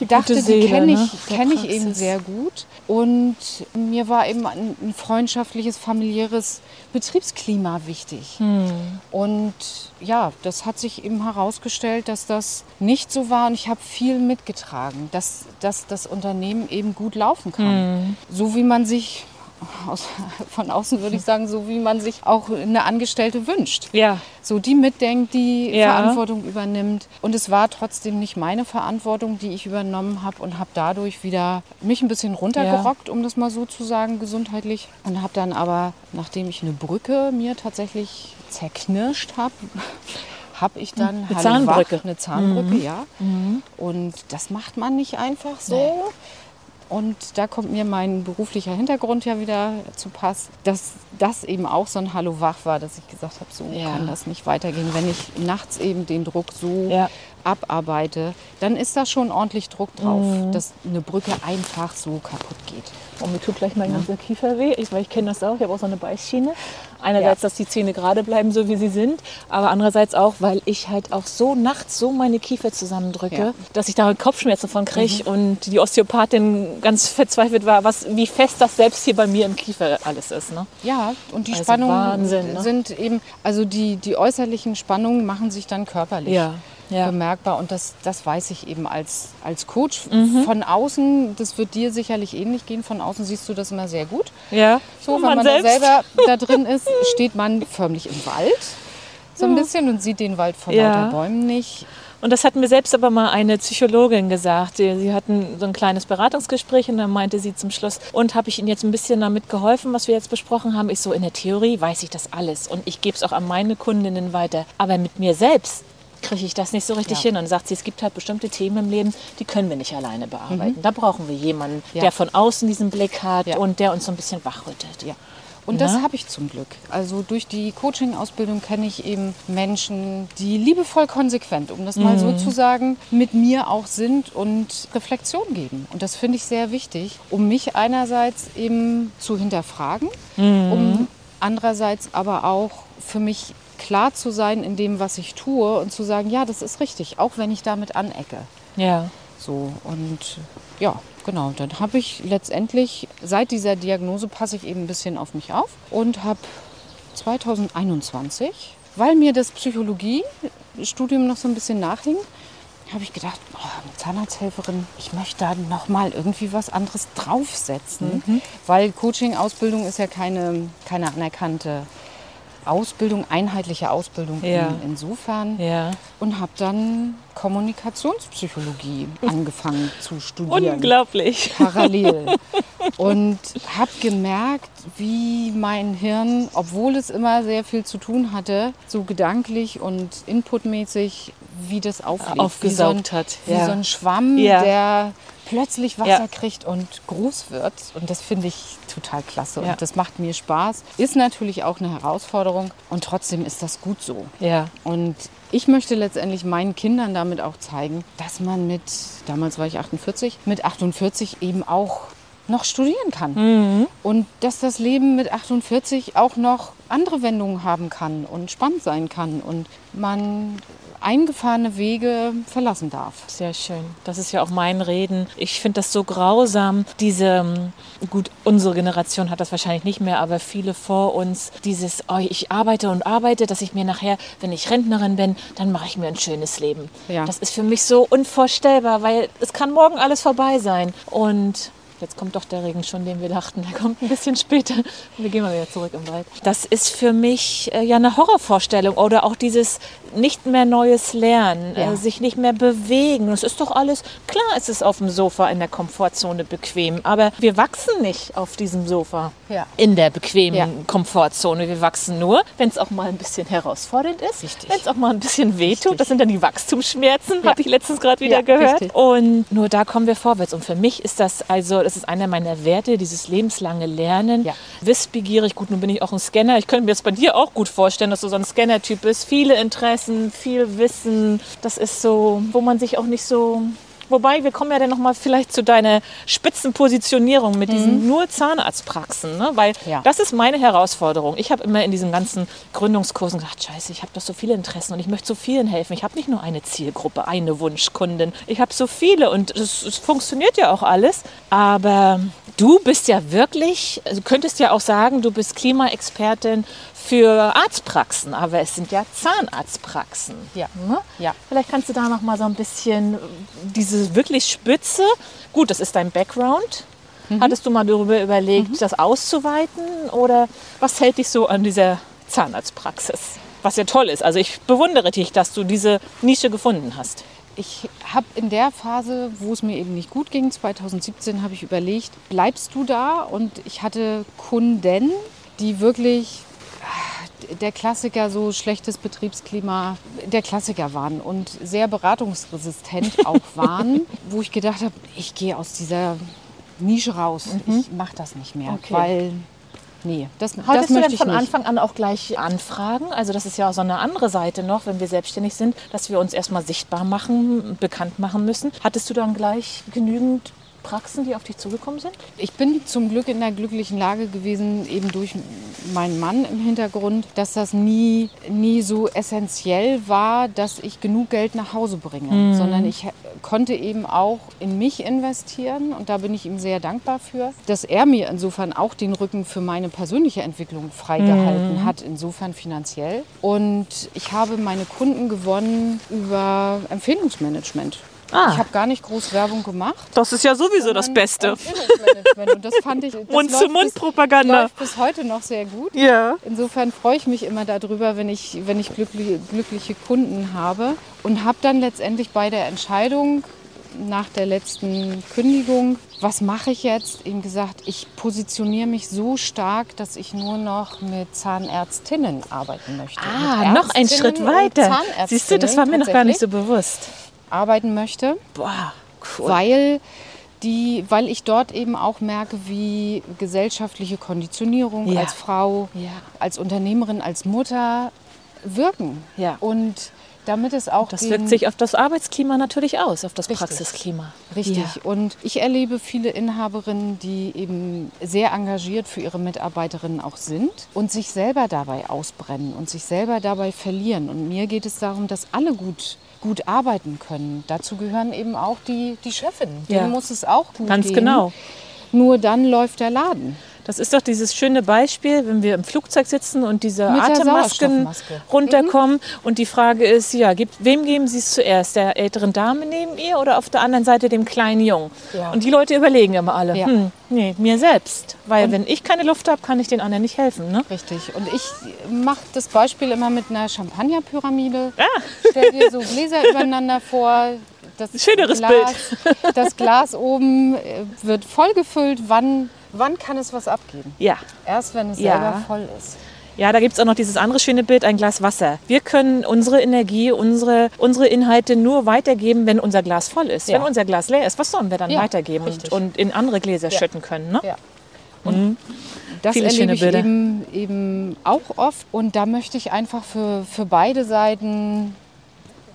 Die dachte, gute die Seele, kenne ich, ne, kenn ich eben sehr gut. Und mir war eben ein, ein freundschaftliches, familiäres Betriebsklima wichtig. Hm. Und ja, das hat sich eben herausgestellt, dass das nicht so war. Und ich habe viel mitgetragen, dass, dass das Unternehmen eben gut laufen kann. Hm. So wie man sich, aus, von außen würde ich sagen, so wie man sich auch eine Angestellte wünscht. Ja. So die mitdenkt, die Ja. Verantwortung übernimmt. Und es war trotzdem nicht meine Verantwortung, die ich übernommen habe und habe dadurch wieder mich ein bisschen runtergerockt, um das mal so zu sagen, gesundheitlich. Und habe dann aber, nachdem ich eine Brücke mir tatsächlich zerknirscht habe, habe ich dann Eine Zahnbrücke. Wach, eine Zahnbrücke, ja. Und das macht man nicht einfach so. Und da kommt mir mein beruflicher Hintergrund ja wieder zu Pass, dass das eben auch so ein Hallo wach war, dass ich gesagt habe, so Ja. kann das nicht weitergehen. Wenn ich nachts eben den Druck so Ja. abarbeite, dann ist da schon ordentlich Druck drauf, Mhm. dass eine Brücke einfach so kaputt geht. Und mir tut gleich mein ganzer Kiefer weh, ich, weil ich kenne das auch. Ich habe auch so eine Beißschiene. Einerseits, Ja. dass die Zähne gerade bleiben, so wie sie sind, aber andererseits auch, weil ich halt auch so nachts so meine Kiefer zusammendrücke, Ja. dass ich da Kopfschmerzen von kriege und die Osteopathin ganz verzweifelt war, was, wie fest das selbst hier bei mir im Kiefer alles ist. Ne? Ja, und die Also Spannungen Wahnsinn, ne? sind eben, also die, die äußerlichen Spannungen machen sich dann körperlich Ja, ja. bemerkbar. Und das, das weiß ich eben als, als Coach. Mhm. Von außen, das wird dir sicherlich ähnlich gehen, von außen siehst du das immer sehr gut. Ja, So, wenn man man, da selber da drin ist, steht man förmlich im Wald. So ein bisschen und sieht den Wald vor Ja. lauter Bäumen nicht. Und das hat mir selbst aber mal eine Psychologin gesagt. Sie sie hatten so ein kleines Beratungsgespräch und dann meinte sie zum Schluss, und habe ich Ihnen jetzt ein bisschen damit geholfen, was wir jetzt besprochen haben? Ich so, in der Theorie weiß ich das alles und ich gebe es auch an meine Kundinnen weiter. Aber mit mir selbst kriege ich das nicht so richtig Ja. hin. Und sagt sie, es gibt halt bestimmte Themen im Leben, die können wir nicht alleine bearbeiten. Da brauchen wir jemanden, Ja. der von außen diesen Blick hat Ja. und der uns so ein bisschen wachrüttelt. Ja. Und das habe ich zum Glück. Also durch die Coaching-Ausbildung kenne ich eben Menschen, die liebevoll konsequent, um das mal so Mhm. zu sagen, mit mir auch sind und Reflexion geben. Und das finde ich sehr wichtig, um mich einerseits eben zu hinterfragen, Mhm. um andererseits aber auch für mich klar zu sein in dem, was ich tue und zu sagen, ja, das ist richtig, auch wenn ich damit anecke. Ja. So und ja, genau. Dann habe ich letztendlich seit dieser Diagnose passe ich eben ein bisschen auf mich auf und habe 2021, weil mir das Psychologiestudium noch so ein bisschen nachhing, habe ich gedacht, oh, Zahnarzthelferin, ich möchte da noch mal irgendwie was anderes draufsetzen, Mhm. weil Coaching-Ausbildung ist ja keine, keine anerkannte Ausbildung, einheitliche Ausbildung Ja. in, insofern Ja. und habe dann Kommunikationspsychologie angefangen zu studieren Unglaublich. parallel. Und habe gemerkt, wie mein Hirn, obwohl es immer sehr viel zu tun hatte, so gedanklich und inputmäßig, wie das auflebt. Aufgesaugt wie so ein, hat, Wie ja. so ein Schwamm, der plötzlich Wasser Ja. kriegt und groß wird. Und das finde ich total klasse. Ja. Und das macht mir Spaß. Ist natürlich auch eine Herausforderung. Und trotzdem ist das gut so. Ja. Und ich möchte letztendlich meinen Kindern damit auch zeigen, dass man mit, damals war ich 48, mit 48 eben auch noch studieren kann. Und dass das Leben mit 48 auch noch andere Wendungen haben kann und spannend sein kann und man eingefahrene Wege verlassen darf. Sehr schön. Das ist ja auch mein Reden. Ich finde das so grausam. Diese, ähm, gut, unsere Generation hat das wahrscheinlich nicht mehr, aber viele vor uns, dieses, oh, ich arbeite und arbeite, dass ich mir nachher, wenn ich Rentnerin bin, dann mache ich mir ein schönes Leben. Ja. Das ist für mich so unvorstellbar, weil es kann morgen alles vorbei sein. Und Jetzt kommt doch der Regen schon, den wir dachten. Der kommt ein bisschen später. Wir gehen mal wieder zurück im Wald. Das ist für mich äh, ja eine Horrorvorstellung. Oder auch dieses nicht mehr Neues lernen, Ja. äh, sich nicht mehr bewegen. Das ist doch alles, klar ist es auf dem Sofa in der Komfortzone bequem. Aber wir wachsen nicht auf diesem Sofa Ja. in der bequemen Ja. Komfortzone. Wir wachsen nur, wenn es auch mal ein bisschen herausfordernd ist. Richtig. Wenn es auch mal ein bisschen wehtut. Richtig. Das sind dann die Wachstumsschmerzen, habe ich letztens gerade wieder gehört. richtig. Und nur da kommen wir vorwärts. Und für mich ist das also, das ist einer meiner Werte, dieses lebenslange Lernen. Ja. Wissbegierig, gut, nun bin ich auch ein Scanner. Ich könnte mir das bei dir auch gut vorstellen, dass du so ein Scanner-Typ bist. Viele Interessen, viel Wissen. Das ist so, wo man sich auch nicht so. Wobei, wir kommen ja dann nochmal vielleicht zu deiner Spitzenpositionierung mit diesen nur Zahnarztpraxen, ne? weil Ja. das ist meine Herausforderung. Ich habe immer in diesen ganzen Gründungskursen gedacht, scheiße, ich habe doch so viele Interessen und ich möchte so vielen helfen. Ich habe nicht nur eine Zielgruppe, eine Wunschkundin. Ich habe so viele und es, es funktioniert ja auch alles. Aber du bist ja wirklich, also du könntest ja auch sagen, du bist Klimaexpertin für Arztpraxen, aber es sind ja Zahnarztpraxen. Ja. Ne? Ja. Vielleicht kannst du da noch mal so ein bisschen diese wirklich Spitze. Gut, das ist dein Background. Hattest du mal darüber überlegt, das auszuweiten oder was hält dich so an dieser Zahnarztpraxis? Was ja toll ist. Also ich bewundere dich, dass du diese Nische gefunden hast. Ich habe in der Phase, wo es mir eben nicht gut ging, 2017, habe ich überlegt, bleibst du da? Und ich hatte Kunden, die wirklich ah, der Klassiker, so schlechtes Betriebsklima, der Klassiker waren und sehr beratungsresistent auch waren, wo ich gedacht habe, ich gehe aus dieser Nische raus. Ich mache das nicht mehr, Okay. weil, nee, das, das Hattest du möchte denn ich von nicht. Anfang an auch gleich Anfragen? Also das ist ja auch so eine andere Seite noch, wenn wir selbstständig sind, dass wir uns erstmal sichtbar machen, bekannt machen müssen. Hattest du dann gleich genügend Praxen, die auf dich zugekommen sind? Ich bin zum Glück in der glücklichen Lage gewesen, eben durch meinen Mann im Hintergrund, dass das nie, nie so essentiell war, dass ich genug Geld nach Hause bringe, sondern ich konnte eben auch in mich investieren und da bin ich ihm sehr dankbar für, dass er mir insofern auch den Rücken für meine persönliche Entwicklung freigehalten hat, insofern finanziell. Und ich habe meine Kunden gewonnen über Empfehlungsmanagement. Ah. Ich habe gar nicht groß Werbung gemacht. Das ist ja sowieso das Beste. Und das fand ich. Das läuft bis- Mund-zu-Mund-Propaganda. Läuft bis heute noch sehr gut. Ja. Insofern freue ich mich immer darüber, wenn ich, wenn ich glückliche, glückliche Kunden habe. Und habe dann letztendlich bei der Entscheidung nach der letzten Kündigung, was mache ich jetzt, eben gesagt, ich positioniere mich so stark, dass ich nur noch mit Zahnärztinnen arbeiten möchte. Ah, noch einen Schritt und weiter. Siehst du, das war mir noch gar nicht so bewusst. Arbeiten möchte Boah, cool. weil, die, weil ich dort eben auch merke, wie gesellschaftliche Konditionierung Ja. als Frau, Ja. als Unternehmerin, als Mutter wirken. Ja. Und damit es auch Das wirkt sich auf das Arbeitsklima natürlich aus, auf das Richtig. Praxisklima. Richtig. Ja. Und ich erlebe viele Inhaberinnen, die eben sehr engagiert für ihre Mitarbeiterinnen auch sind und sich selber dabei ausbrennen und sich selber dabei verlieren. Und mir geht es darum, dass alle gut, gut arbeiten können. Dazu gehören eben auch die, die Chefinnen. Ja. Denen muss es auch gut Ganz gehen. genau. Nur dann läuft der Laden. Das ist doch dieses schöne Beispiel, wenn wir im Flugzeug sitzen und diese Mit Atemmasken Sauerstoffmaske. Mhm. runterkommen. Und die Frage ist, ja, gibt, wem geben Sie es zuerst? Der älteren Dame neben ihr oder auf der anderen Seite dem kleinen Jungen? Ja. Und die Leute überlegen immer alle, Ja. hm, nee, mir selbst. Weil wenn ich keine Luft habe, kann ich den anderen nicht helfen. Ne? Richtig. Und ich mache das Beispiel immer mit einer Champagnerpyramide. Ah. Stell dir so Gläser übereinander vor. Das Schöneres Glas, Das Glas oben äh, wird voll gefüllt. Wann, wann kann es was abgeben? Ja. Erst wenn es Ja. selber voll ist. Ja, da gibt es auch noch dieses andere schöne Bild, ein Glas Wasser. Wir können unsere Energie, unsere, unsere Inhalte nur weitergeben, wenn unser Glas voll ist. Ja. Wenn unser Glas leer ist, was sollen wir dann Ja, weitergeben und, und in andere Gläser schütten können? Ne? Ja. Und das Viele erlebe ich Bilder. eben, eben auch oft. Und da möchte ich einfach für, für beide Seiten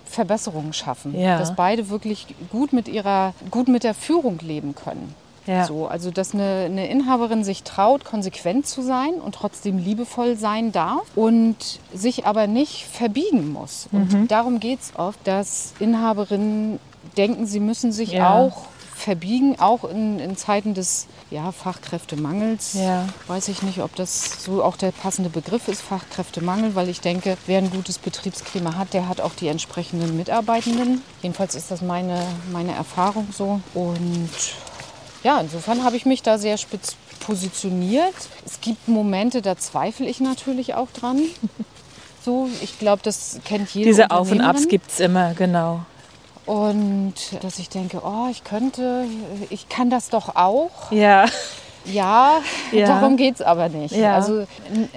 Verbesserungen schaffen. Dass beide wirklich gut mit ihrer, gut mit der Führung leben können. Ja. So, also dass eine, eine Inhaberin sich traut, konsequent zu sein und trotzdem liebevoll sein darf und sich aber nicht verbiegen muss. Mhm. Und darum geht es oft, dass Inhaberinnen denken, sie müssen sich Ja. auch verbiegen, auch in, in Zeiten des ja, Fachkräftemangels. Ja. Weiß ich nicht, ob das so auch der passende Begriff ist, Fachkräftemangel, weil ich denke, wer ein gutes Betriebsklima hat, der hat auch die entsprechenden Mitarbeitenden. Jedenfalls ist das meine, meine Erfahrung so. Und ja, insofern habe ich mich da sehr spitz positioniert. Es gibt Momente, da zweifle ich natürlich auch dran. So, ich glaube, das kennt jeder. Diese Auf und Abs gibt es immer, genau. Und dass ich denke, oh, ich könnte, ich kann das doch auch. Ja, Ja, Ja. darum geht es aber nicht. Ja. Also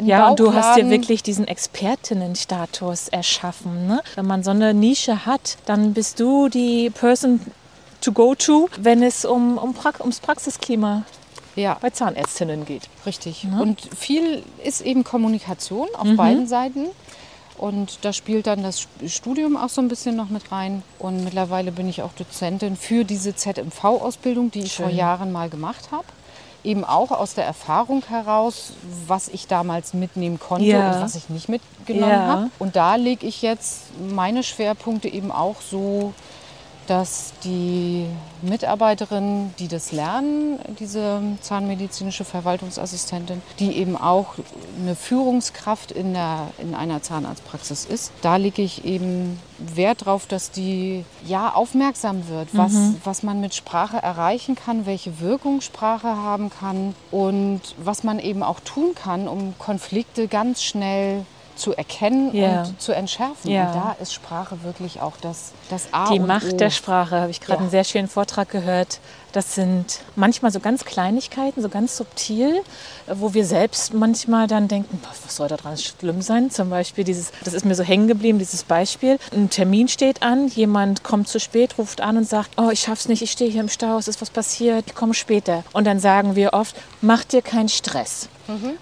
ja und du hast dir wirklich diesen Expertinnenstatus erschaffen. Ne? Wenn man so eine Nische hat, dann bist du die Person to go to, wenn es um, um pra ums Praxisklima Ja, bei Zahnärztinnen geht. richtig. Und viel ist eben Kommunikation auf Mhm. beiden Seiten. Und da spielt dann das Studium auch so ein bisschen noch mit rein. Und mittlerweile bin ich auch Dozentin für diese ZMV-Ausbildung, die ich vor Schön. Jahren mal gemacht habe. Eben auch aus der Erfahrung heraus, was ich damals mitnehmen konnte Ja. und was ich nicht mitgenommen Ja. habe. Und da lege ich jetzt meine Schwerpunkte eben auch so, dass die Mitarbeiterinnen, die das lernen, diese zahnmedizinische Verwaltungsassistentin, die eben auch eine Führungskraft in, der, in einer Zahnarztpraxis ist, da lege ich eben Wert drauf, dass die ja aufmerksam wird, was, was man mit Sprache erreichen kann, welche Wirkung Sprache haben kann und was man eben auch tun kann, um Konflikte ganz schnell zu erkennen Ja. und zu entschärfen. Ja. Und da ist Sprache wirklich auch das, das A Die und Macht O. der Sprache, habe ich gerade Ja. einen sehr schönen Vortrag gehört. Das sind manchmal so ganz Kleinigkeiten, so ganz subtil, wo wir selbst manchmal dann denken, "Boah, was soll da dran schlimm sein? Zum Beispiel dieses, das ist mir so hängen geblieben, dieses Beispiel. Ein Termin steht an, jemand kommt zu spät, ruft an und sagt, oh, ich schaff's nicht, ich stehe hier im Stau, es ist was passiert, ich komme später. Und dann sagen wir oft, mach dir keinen Stress.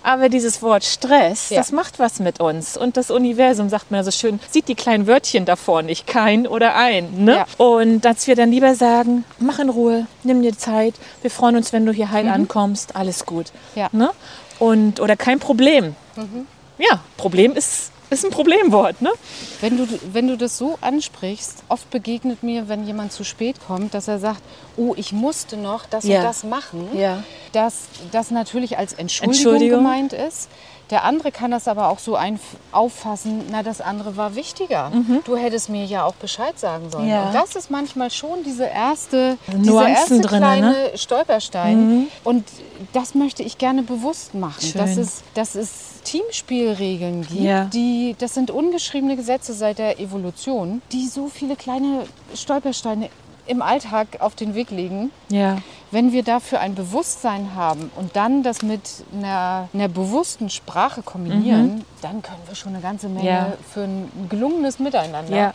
Aber dieses Wort Stress, Ja. das macht was mit uns. Und das Universum, sagt man so schön, sieht die kleinen Wörtchen davor nicht, kein oder ein. Ne? Ja. Und dass wir dann lieber sagen, mach in Ruhe, nimm dir Zeit, wir freuen uns, wenn du hier heil ankommst, alles gut. Ja. Ne? Und, oder kein Problem. Ja, Problem ist, ist ein Problemwort. Ne? Wenn du, wenn du das so ansprichst, oft begegnet mir, wenn jemand zu spät kommt, dass er sagt, oh, ich musste noch das Ja. und das machen. Ja. Dass das natürlich als Entschuldigung, Entschuldigung. gemeint ist. Der andere kann das aber auch so auffassen, na, das andere war wichtiger. Du hättest mir ja auch Bescheid sagen sollen. Mhm. Ja. Und das ist manchmal schon diese erste, Nuancen dieser erste drin, kleine ne? Mhm. Stolperstein. Und das möchte ich gerne bewusst machen, Schön. dass es, dass es Teamspielregeln gibt, Ja. die, das sind ungeschriebene Gesetze seit der Evolution, die so viele kleine Stolpersteine im Alltag auf den Weg legen. Ja. Wenn wir dafür ein Bewusstsein haben und dann das mit einer, einer bewussten Sprache kombinieren, dann können wir schon eine ganze Menge Mhm. Ja. für ein gelungenes Miteinander Ja.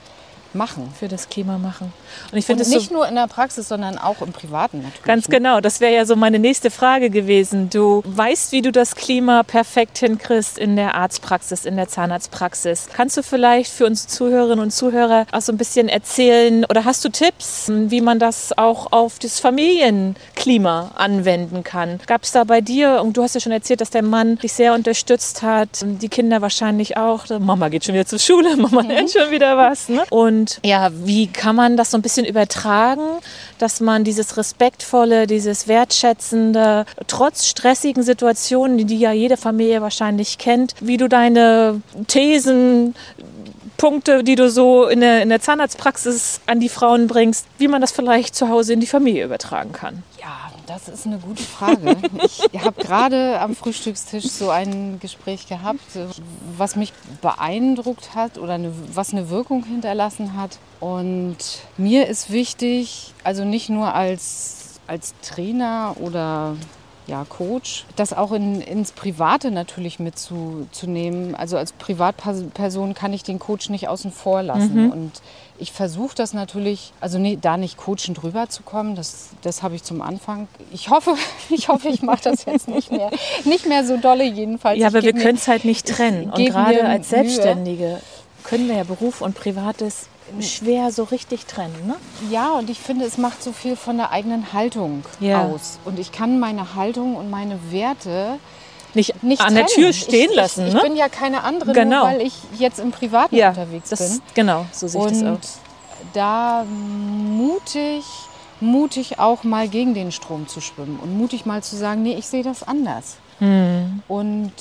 Machen. Für das Klima machen. Und ich finde es so nicht nur in der Praxis, sondern auch im Privaten natürlich. Ganz genau, das wäre ja so meine nächste Frage gewesen. Du weißt, wie du das Klima perfekt hinkriegst in der Arztpraxis, in der Zahnarztpraxis. Kannst du vielleicht für uns Zuhörerinnen und Zuhörer auch so ein bisschen erzählen oder hast du Tipps, wie man das auch auf das Familienklima anwenden kann? Gab es da bei dir, und du hast ja schon erzählt, dass der Mann dich sehr unterstützt hat, die Kinder wahrscheinlich auch. Mama geht schon wieder zur Schule, Mama lernt schon wieder was. Ne? Und Und ja, wie kann man das so ein bisschen übertragen, dass man dieses respektvolle, dieses wertschätzende, trotz stressigen Situationen, die ja jede Familie wahrscheinlich kennt, wie du deine Thesen, Punkte, die du so in der, in der Zahnarztpraxis an die Frauen bringst, wie man das vielleicht zu Hause in die Familie übertragen kann. Das ist eine gute Frage. Ich habe gerade am Frühstückstisch so ein Gespräch gehabt, was mich beeindruckt hat oder eine, was eine Wirkung hinterlassen hat. Und mir ist wichtig, also nicht nur als, als Trainer oder ja, Coach, das auch in, ins Private natürlich mitzunehmen. Also als Privatperson kann ich den Coach nicht außen vor lassen. Mhm. Und ich versuche das natürlich, also nee, da nicht coachend rüberzukommen, das, das habe ich zum Anfang. Ich hoffe, ich hoffe, ich mache das jetzt nicht mehr. Nicht mehr so dolle jedenfalls. Ja, aber wir können es halt nicht trennen. Und gerade als Selbstständige können wir ja Beruf und Privates schwer so richtig trennen. Ne? Ja, und ich finde, es macht so viel von der eigenen Haltung ja. aus. Und ich kann meine Haltung und meine Werte nicht, nicht an trennen. der Tür stehen ich, lassen. Ich, ich ne? bin ja keine andere, genau. nur weil ich jetzt im Privaten ja, unterwegs das, bin. Genau, so sehe ich und das aus. Da mutig, mutig auch mal gegen den Strom zu schwimmen und mutig mal zu sagen, nee, ich sehe das anders. Hm. Und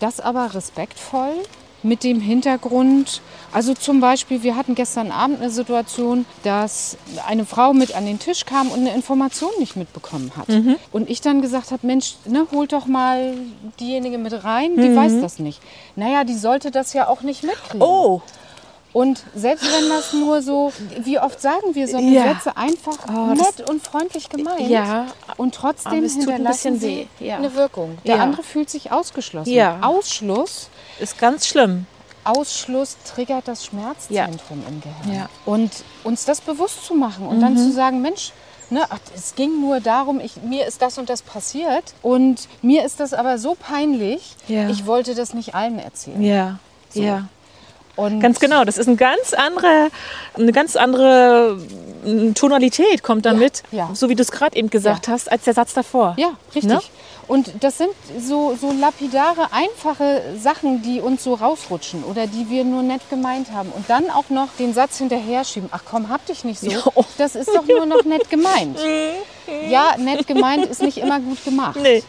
das aber respektvoll mit dem Hintergrund, also zum Beispiel, wir hatten gestern Abend eine Situation, dass eine Frau mit an den Tisch kam und eine Information nicht mitbekommen hat. Mhm. Und ich dann gesagt habe, Mensch, ne, holt doch mal diejenige mit rein, die mhm. weiß das nicht. Naja, die sollte das ja auch nicht mitkriegen. Oh, und selbst wenn das nur so, wie oft sagen wir so eine ja. Sätze einfach oh, nett und freundlich gemeint. Ja. Und trotzdem es tut ein bisschen weh. Ja. eine Wirkung. Der ja. andere fühlt sich ausgeschlossen. Ja. Ausschluss ist ganz schlimm. Ausschluss triggert das Schmerzzentrum im Gehirn. Ja. Und uns das bewusst zu machen und mhm. dann zu sagen, Mensch, Ne, ach, es ging nur darum, ich, mir ist das und das passiert und mir ist das aber so peinlich, ja. ich wollte das nicht allen erzählen. Ja, so. ja. Und ganz genau, das ist eine ganz andere, eine ganz andere Tonalität kommt damit, ja, ja. so wie du es gerade eben gesagt ja. hast, als der Satz davor. Ja, richtig. Ne? Und das sind so, so lapidare, einfache Sachen, die uns so rausrutschen oder die wir nur nett gemeint haben. Und dann auch noch den Satz hinterher schieben. Ach komm, hab dich nicht so. Das ist doch nur noch nett gemeint. ja, nett gemeint ist nicht immer gut gemacht. Nee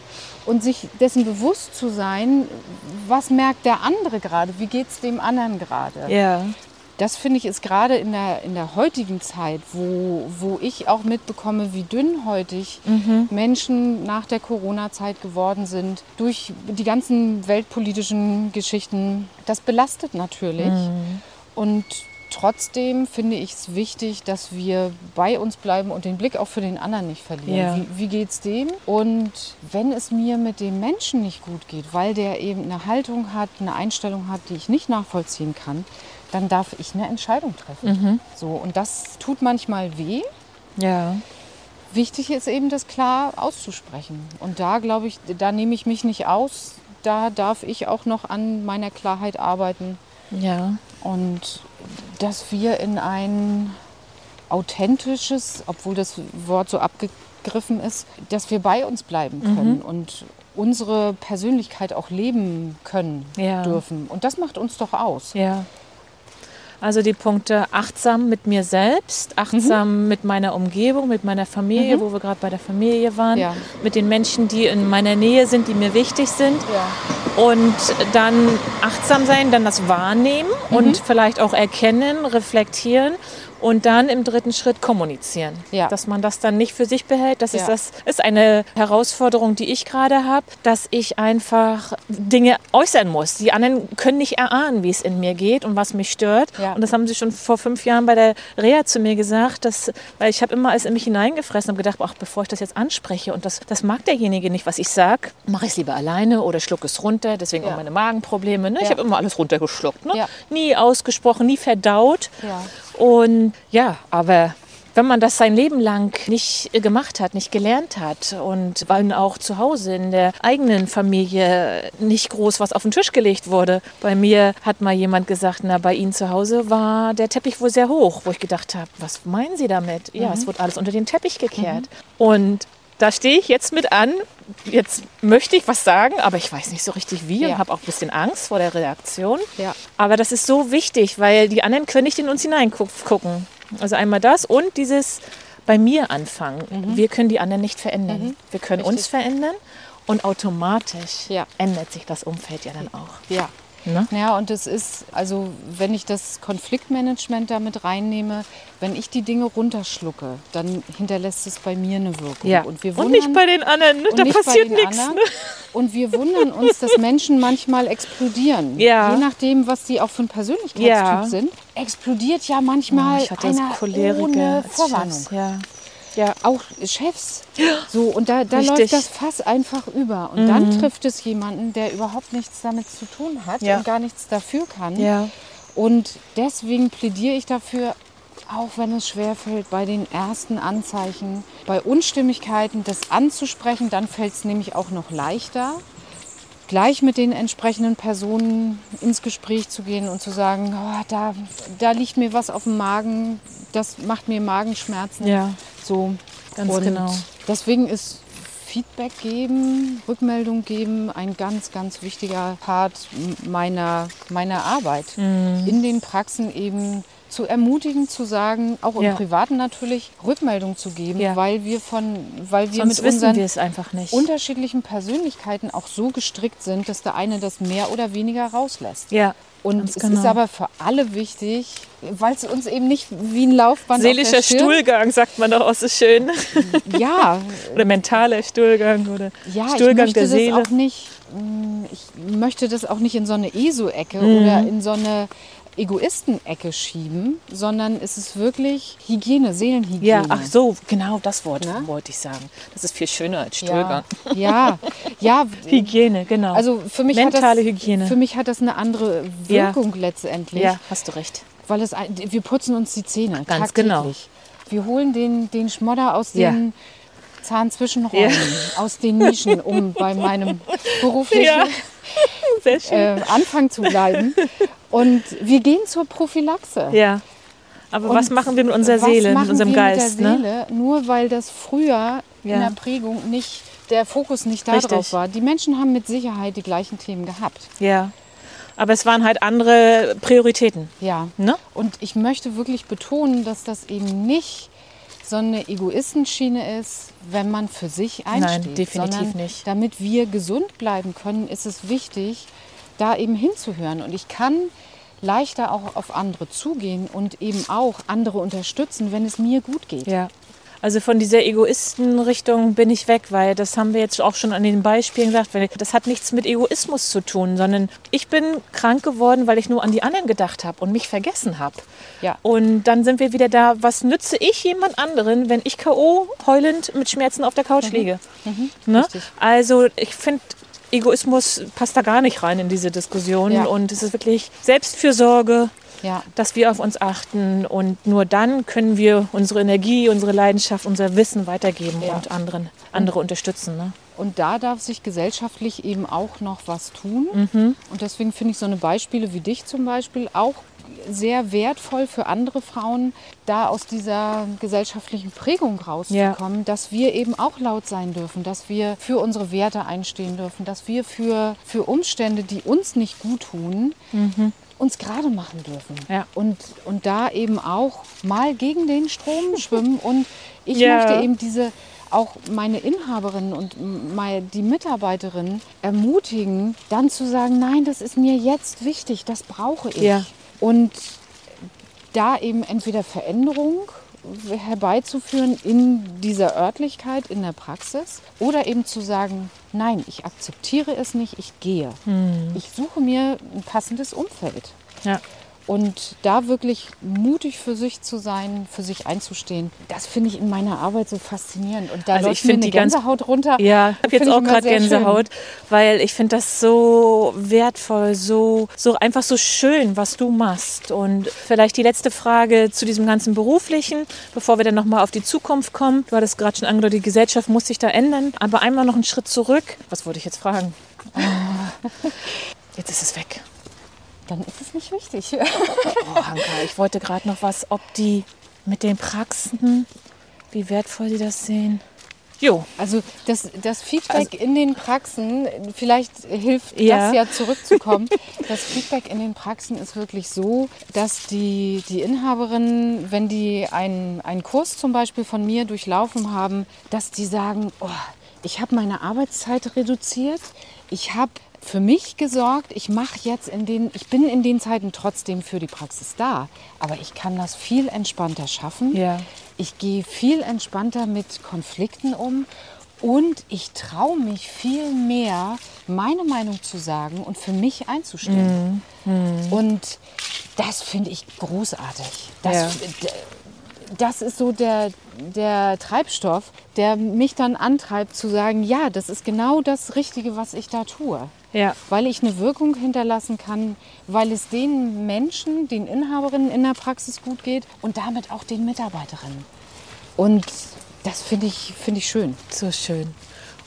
und sich dessen bewusst zu sein, was merkt der andere gerade, wie geht es dem anderen gerade. Ja. Das finde ich ist gerade in der, in der heutigen Zeit, wo, wo ich auch mitbekomme, wie dünnhäutig mhm. Menschen nach der Corona-Zeit geworden sind, durch die ganzen weltpolitischen Geschichten. Das belastet natürlich. Mhm. Und trotzdem finde ich es wichtig, dass wir bei uns bleiben und den Blick auch für den anderen nicht verlieren. Ja. Wie, wie geht es dem? Und wenn es mir mit dem Menschen nicht gut geht, weil der eben eine Haltung hat, eine Einstellung hat, die ich nicht nachvollziehen kann, dann darf ich eine Entscheidung treffen. Mhm. So, und das tut manchmal weh. Ja. Wichtig ist eben, das klar auszusprechen. Und da glaube ich, da nehme ich mich nicht aus. Da darf ich auch noch an meiner Klarheit arbeiten. Ja. Und dass wir in ein authentisches, obwohl das Wort so abgegriffen ist, dass wir bei uns bleiben mhm. können mhm. und unsere Persönlichkeit auch leben können ja. dürfen. Und das macht uns doch aus. Ja. Also die Punkte achtsam mit mir selbst, achtsam mhm. mit meiner Umgebung, mit meiner Familie, mhm. wo wir gerade bei der Familie waren, ja. mit den Menschen, die in meiner Nähe sind, die mir wichtig sind. Ja. Und dann achtsam sein, dann das wahrnehmen mhm. und vielleicht auch erkennen, reflektieren und dann im dritten Schritt kommunizieren. Ja. Dass man das dann nicht für sich behält. Das, ja. ist, das ist eine Herausforderung, die ich gerade habe, dass ich einfach Dinge äußern muss. Die anderen können nicht erahnen, wie es in mir geht und was mich stört. Ja. Und das haben sie schon vor fünf Jahren bei der Reha zu mir gesagt, dass, weil ich habe immer alles in mich hineingefressen und gedacht, ach, bevor ich das jetzt anspreche und das, das mag derjenige nicht, was ich sage, mache ich es lieber alleine oder schlucke es runter. Deswegen auch meine Magenprobleme. Ne? Ich habe immer alles runtergeschluckt. Ne? Nie ausgesprochen, nie verdaut. Und ja, aber wenn man das sein Leben lang nicht gemacht hat, nicht gelernt hat und weil auch zu Hause in der eigenen Familie nicht groß was auf den Tisch gelegt wurde. Bei mir hat mal jemand gesagt, na, bei Ihnen zu Hause war der Teppich wohl sehr hoch, wo ich gedacht habe, was meinen Sie damit? Ja, mhm. es wird alles unter den Teppich gekehrt. Mhm. Und da stehe ich jetzt mit an. Jetzt möchte ich was sagen, aber ich weiß nicht so richtig wie Ja. und habe auch ein bisschen Angst vor der Reaktion. Ja. Aber das ist so wichtig, weil die anderen können nicht in uns hineingucken. Also einmal das und dieses bei mir anfangen. Wir können die anderen nicht verändern. Wir können uns Mhm. Richtig. verändern und automatisch Ja. ändert sich das Umfeld ja dann auch. Ja. Ne? Ja, und es ist, also wenn ich das Konfliktmanagement damit reinnehme, wenn ich die Dinge runterschlucke, dann hinterlässt es bei mir eine Wirkung. Ja. Und, wir und wundern, nicht bei den anderen, ne? und da passiert nichts. Ne? Und wir wundern uns, dass Menschen manchmal explodieren. Ja. Je nachdem, was sie auch für ein Persönlichkeitstyp Ja. sind, explodiert ja manchmal Oh, einer ohne Vorwarnung. Ja. Ja. Auch Chefs. So, und da, da Richtig. Mhm. läuft das Fass einfach über. Und dann trifft es jemanden, der überhaupt nichts damit zu tun hat Ja. und gar nichts dafür kann. ja. Und deswegen plädiere ich dafür, auch wenn es schwerfällt, bei den ersten Anzeichen, bei Unstimmigkeiten das anzusprechen, dann fällt es nämlich auch noch leichter, gleich mit den entsprechenden Personen ins Gespräch zu gehen und zu sagen, oh, da, da liegt mir was auf dem Magen, das macht mir Magenschmerzen. Ja. So. Ganz und genau. Deswegen ist Feedback geben, Rückmeldung geben ein ganz, ganz wichtiger Part meiner, meiner Arbeit. Mhm. In den Praxen eben zu ermutigen, zu sagen, auch im Ja. Privaten natürlich, Rückmeldung zu geben, Ja. weil wir von, weil wir Sonst mit unseren wir unterschiedlichen Persönlichkeiten auch so gestrickt sind, dass der eine das mehr oder weniger rauslässt. ja. Und es genau. ist aber für alle wichtig, weil es uns eben nicht wie ein Laufband auf Seelischer Stuhlgang, sagt man doch auch so schön. Ja, Oder mentaler Stuhlgang oder Ja, ich Stuhlgang möchte der das Seele. auch nicht. mm, Ich möchte das auch nicht in so eine ESO-Ecke Mhm. oder in so eine Egoisten-Ecke schieben, sondern es ist wirklich Hygiene, Seelenhygiene. Ja, ach so, genau das Wort Ne? wollte ich sagen. Das ist viel schöner als ja, Stuhlgang. ja, ja. Hygiene, genau. Also für mich Mentale hat das, Hygiene. Für mich hat das eine andere Ja. Wirkung letztendlich, ja, hast du recht. weil es wir putzen uns die Zähne Ganz tagtäglich. genau. Wir holen den, den Schmodder aus Ja. Zahnzwischenräumen, aus den Nischen, um bei meinem beruflichen Ja. Äh, Anfang zu bleiben. Und wir gehen zur Prophylaxe. ja. Aber Und was machen wir mit unserer Seele, mit unserem Geist? Mit Ne? Seele, Nur weil das früher Ja. in der Prägung nicht, der Fokus nicht darauf war. Die Menschen haben mit Sicherheit die gleichen Themen gehabt. Ja. Aber es waren halt andere Prioritäten. Ja. Ne? Und ich möchte wirklich betonen, dass das eben nicht so eine Egoistenschiene ist, wenn man für sich einsteht. definitiv sondern nicht. Damit wir gesund bleiben können, ist es wichtig, da eben hinzuhören. Und ich kann leichter auch auf andere zugehen und eben auch andere unterstützen, wenn es mir gut geht. Ja. Also von dieser Egoistenrichtung bin ich weg, weil das haben wir jetzt auch schon an den Beispielen gesagt. weil Das hat nichts mit Egoismus zu tun, sondern ich bin krank geworden, weil ich nur an die anderen gedacht habe und mich vergessen habe. Ja. Und dann sind wir wieder da, was nütze ich jemand anderen, wenn ich K.O. heulend mit Schmerzen auf der Couch liege? Ne? richtig. Also ich finde, Egoismus passt da gar nicht rein in diese Diskussion. Ja. Und es ist wirklich Selbstfürsorge, Ja. dass wir auf uns achten und nur dann können wir unsere Energie, unsere Leidenschaft, unser Wissen weitergeben Ja. und anderen, andere unterstützen. Ne? Und da darf sich gesellschaftlich eben auch noch was tun. Mhm. Und deswegen finde ich so eine Beispiele wie dich zum Beispiel auch sehr wertvoll für andere Frauen, da aus dieser gesellschaftlichen Prägung rauszukommen, dass wir eben auch laut sein dürfen, dass wir für unsere Werte einstehen dürfen, dass wir für, für Umstände, die uns nicht gut tun, uns gerade machen dürfen. Ja. Und, und da eben auch mal gegen den Strom schwimmen. Und ich Ja. möchte eben diese auch meine Inhaberinnen und die Mitarbeiterinnen ermutigen, dann zu sagen, nein, das ist mir jetzt wichtig, das brauche ich. Ja. Und da eben entweder Veränderung herbeizuführen in dieser Örtlichkeit, in der Praxis oder eben zu sagen, nein, ich akzeptiere es nicht, ich gehe. Hm. Ich suche mir ein passendes Umfeld. Ja. Und da wirklich mutig für sich zu sein, für sich einzustehen, das finde ich in meiner Arbeit so faszinierend. Und da Also läuft ich mir eine die ganz- Gänsehaut runter. Ja, ich habe jetzt auch gerade sehr schön. Gänsehaut, weil ich finde das so wertvoll, so, so einfach so schön, was du machst. Und vielleicht die letzte Frage zu diesem ganzen Beruflichen, bevor wir dann nochmal auf die Zukunft kommen. Du hattest gerade schon angedeutet, die Gesellschaft muss sich da ändern. Aber einmal noch einen Schritt zurück. Was wollte ich jetzt fragen? Ah. Jetzt ist es weg. Dann ist es nicht wichtig. Oh, Hanka, ich wollte gerade noch was, ob die mit den Praxen, wie wertvoll sie das sehen. Jo. Also das, das Feedback in den Praxen, vielleicht hilft Ja. das ja zurückzukommen. das Feedback in den Praxen ist wirklich so, dass die, die Inhaberinnen, wenn die einen, einen Kurs zum Beispiel von mir durchlaufen haben, dass die sagen, oh, ich habe meine Arbeitszeit reduziert, ich habe für mich gesorgt, ich mache jetzt in den, ich bin in den Zeiten trotzdem für die Praxis da, aber ich kann das viel entspannter schaffen. Ja. Ich gehe viel entspannter mit Konflikten um und ich traue mich viel mehr, meine Meinung zu sagen und für mich einzustehen. Und das finde ich großartig. Das, Ja. das ist so der, der Treibstoff, der mich dann antreibt zu sagen, ja, das ist genau das Richtige, was ich da tue. Ja. Weil ich eine Wirkung hinterlassen kann, weil es den Menschen, den Inhaberinnen in der Praxis gut geht und damit auch den Mitarbeiterinnen. Und das finde ich, finde ich schön. So schön.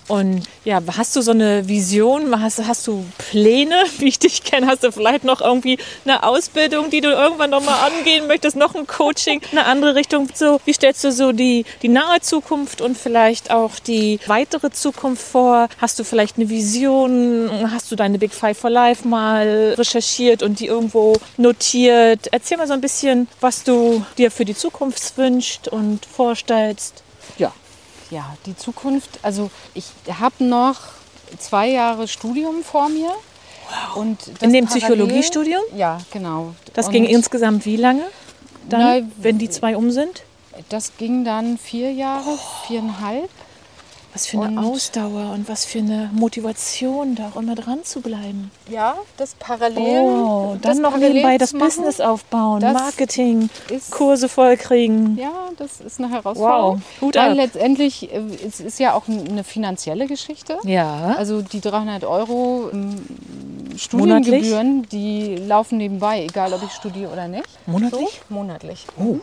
Und ja, hast du so eine Vision? Hast, hast du Pläne, wie ich dich kenne? Hast du vielleicht noch irgendwie eine Ausbildung, die du irgendwann noch mal angehen möchtest? Noch ein Coaching, eine andere Richtung? So, wie stellst du so die, die nahe Zukunft und vielleicht auch die weitere Zukunft vor? Hast du vielleicht eine Vision? Hast du deine Big Five for Life mal recherchiert und die irgendwo notiert? Erzähl mal so ein bisschen, was du dir für die Zukunft wünschst und vorstellst. Ja. Ja, die Zukunft, also ich habe noch zwei Jahre Studium vor mir. Und das In dem Psychologiestudium? Ja, genau. Das Und ging insgesamt wie lange? Dann, Na, wenn die zwei um sind? Das ging dann vier Jahre, viereinhalb. Was für eine Und- Ausdauer und was für eine Motivation, da auch immer dran zu bleiben. Ja, das parallel. Oh, dann das noch parallel nebenbei das machen, Business aufbauen, Marketing, Kurse vollkriegen. Ja, das ist eine Herausforderung. Wow, Hut Weil ab. letztendlich äh, es ist ja auch eine finanzielle Geschichte. Ja. Also die 300 Euro ähm, Studiengebühren, die laufen nebenbei, egal ob ich studiere oder nicht. Monatlich? So, monatlich. Oh.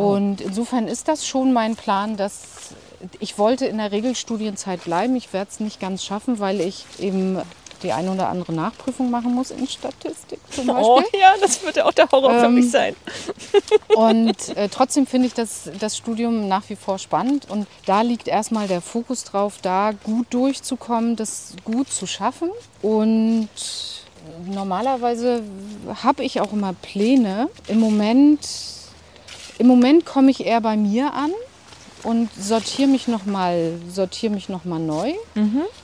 Und insofern ist das schon mein Plan, dass ich wollte in der Regelstudienzeit bleiben. Ich werde es nicht ganz schaffen, weil ich eben die eine oder andere Nachprüfung machen muss in Statistik zum Beispiel. Oh ja, das wird ja auch der Horror für Ähm, mich sein. Und äh, trotzdem finde ich das, das Studium nach wie vor spannend. Und da liegt erstmal der Fokus drauf, da gut durchzukommen, das gut zu schaffen. Und normalerweise habe ich auch immer Pläne. Im Moment, im Moment komme ich eher bei mir an und sortiere mich nochmal sortiere mich noch mal neu.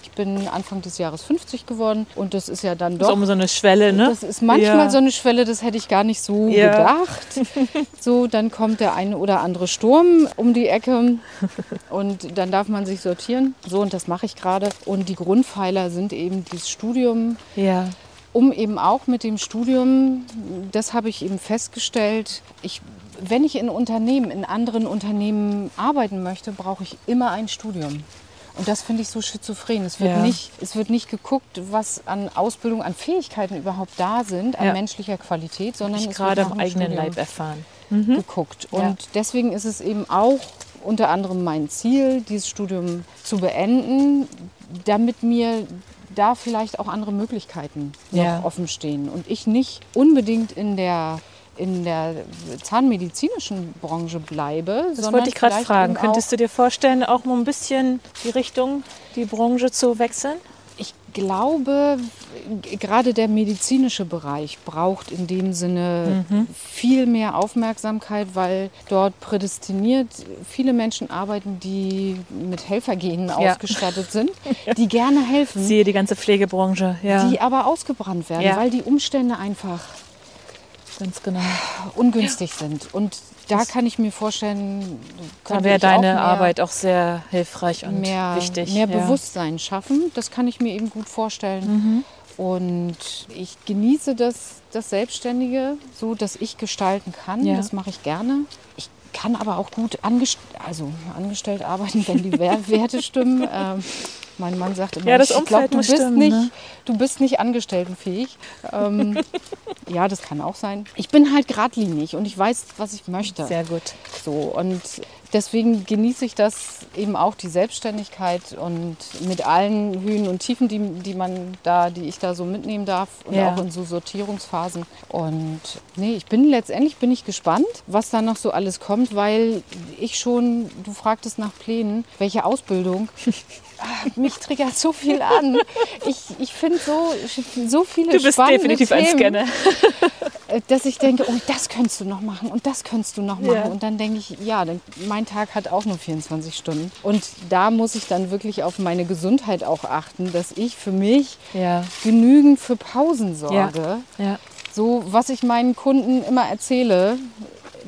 Ich bin Anfang des Jahres 50 geworden und das ist ja dann Das doch ist um so eine Schwelle, ne? das ist manchmal Ja. so eine Schwelle, das hätte ich gar nicht so Ja. gedacht. So, dann kommt der eine oder andere Sturm um die Ecke und dann darf man sich sortieren. So, und das mache ich gerade. Und die Grundpfeiler sind eben dieses Studium, Ja. Um eben auch mit dem Studium, das habe ich eben festgestellt, ich, wenn ich in Unternehmen, in anderen Unternehmen arbeiten möchte, brauche ich immer ein Studium. Und das finde ich so schizophren. Es wird, Ja. nicht, es wird nicht geguckt, was an Ausbildung, an Fähigkeiten überhaupt da sind, an Ja. menschlicher Qualität, sondern Ich es gerade am eigenen Studium Leib erfahren. geguckt. Und Ja. deswegen ist es eben auch unter anderem mein Ziel, dieses Studium zu beenden, damit mir da vielleicht auch andere Möglichkeiten noch Ja. offen stehen und ich nicht unbedingt in der in der zahnmedizinischen Branche bleibe. Das wollte ich gerade fragen. Könntest du dir vorstellen, auch mal ein bisschen die Richtung, die Branche zu wechseln? Ich glaube, gerade der medizinische Bereich braucht in dem Sinne viel mehr Aufmerksamkeit, weil dort prädestiniert viele Menschen arbeiten, die mit Helfergenen Ja. ausgestattet sind, die gerne helfen, Siehe die ganze Pflegebranche. Ja, die aber ausgebrannt werden, Ja. weil die Umstände einfach ganz genau. ungünstig sind. Und da kann ich mir vorstellen, Da wäre auch deine mehr- Arbeit auch sehr hilfreich und mehr, wichtig. mehr ja. Bewusstsein schaffen. Das kann ich mir eben gut vorstellen. Mhm. Und ich genieße das, das Selbstständige, so dass ich gestalten kann. Ja. Das mache ich gerne. Ich kann aber auch gut angest also angestellt arbeiten, wenn die Wer- Werte stimmen. Ähm, Mein Mann sagt immer, Ja, das ich Umfeld glaub, du bist stimmen, nicht, ne? du bist nicht angestelltenfähig. Ähm, ja, das kann auch sein. Ich bin halt geradlinig und ich weiß, was ich möchte. Sehr gut. So und deswegen genieße ich das eben auch die Selbstständigkeit und mit allen Höhen und Tiefen, die, die man da, die ich da so mitnehmen darf und Ja. auch in so Sortierungsphasen. Und nee, ich bin letztendlich bin ich gespannt, was da noch so alles kommt, weil ich schon, du fragtest nach Plänen, welche Ausbildung. Mich triggert so viel an. Ich, ich finde so, so viele Du bist spannende definitiv ein Themen Scanner. äh, dass ich denke, oh, das könntest du noch machen und das könntest du noch machen. Ja. Und dann denke ich, ja, mein Tag hat auch nur 24 Stunden. Und da muss ich dann wirklich auf meine Gesundheit auch achten, dass ich für mich Ja, genügend für Pausen sorge. ja. So, was ich meinen Kunden immer erzähle,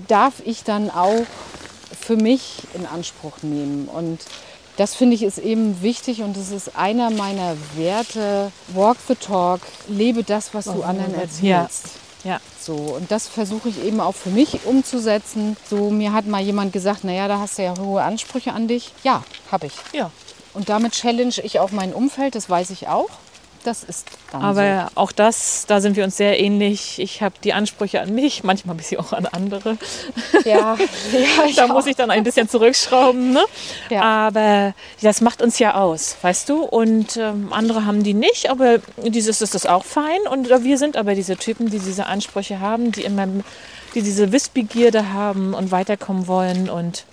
darf ich dann auch für mich in Anspruch nehmen. Und das finde ich ist eben wichtig und es ist einer meiner Werte. Walk the talk, lebe das, was du anderen Ja. erzählst. Ja, So, und das versuche ich eben auch für mich umzusetzen. So, mir hat mal jemand gesagt, naja, da hast du ja hohe Ansprüche an dich. Ja, habe ich. ja. Und damit challenge ich auch mein Umfeld, das weiß ich auch. Das ist dann Aber auch das, da sind wir uns sehr ähnlich. Ich habe die Ansprüche an mich, manchmal ein bisschen auch an andere. so. Ja, ja Da muss ich dann ein bisschen zurückschrauben. Ne? Ja. Aber das macht uns ja aus, weißt du? Und ähm, andere haben die nicht, aber dieses ist das auch fein. Und wir sind aber diese Typen, die diese Ansprüche haben, die immer die diese Wissbegierde haben und weiterkommen wollen. Und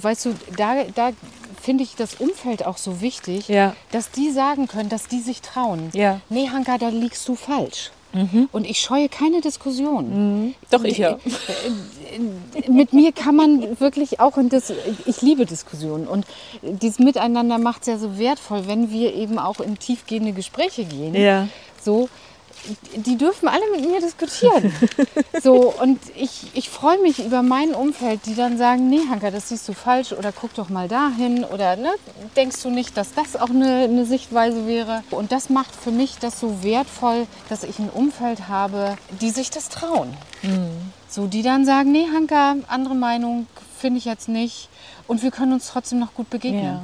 Weißt du, da, da finde ich das Umfeld auch so wichtig, Ja. dass die sagen können, dass die sich trauen. Ja. Nee, Hanka, da liegst du falsch. Und ich scheue keine Diskussion. doch ich ja. mit mir kann man wirklich auch in das, ich liebe Diskussionen und dieses Miteinander macht es ja so wertvoll, wenn wir eben auch in tiefgehende Gespräche gehen. Ja. So, die dürfen alle mit mir diskutieren. so, und ich, ich freue mich über mein Umfeld, die dann sagen, nee, Hanka, das siehst du falsch oder guck doch mal dahin oder ne, denkst du nicht, dass das auch eine, eine Sichtweise wäre? Und das macht für mich das so wertvoll, dass ich ein Umfeld habe, die sich das trauen. So, die dann sagen, nee, Hanka, andere Meinung finde ich jetzt nicht. Und wir können uns trotzdem noch gut begegnen. Ja.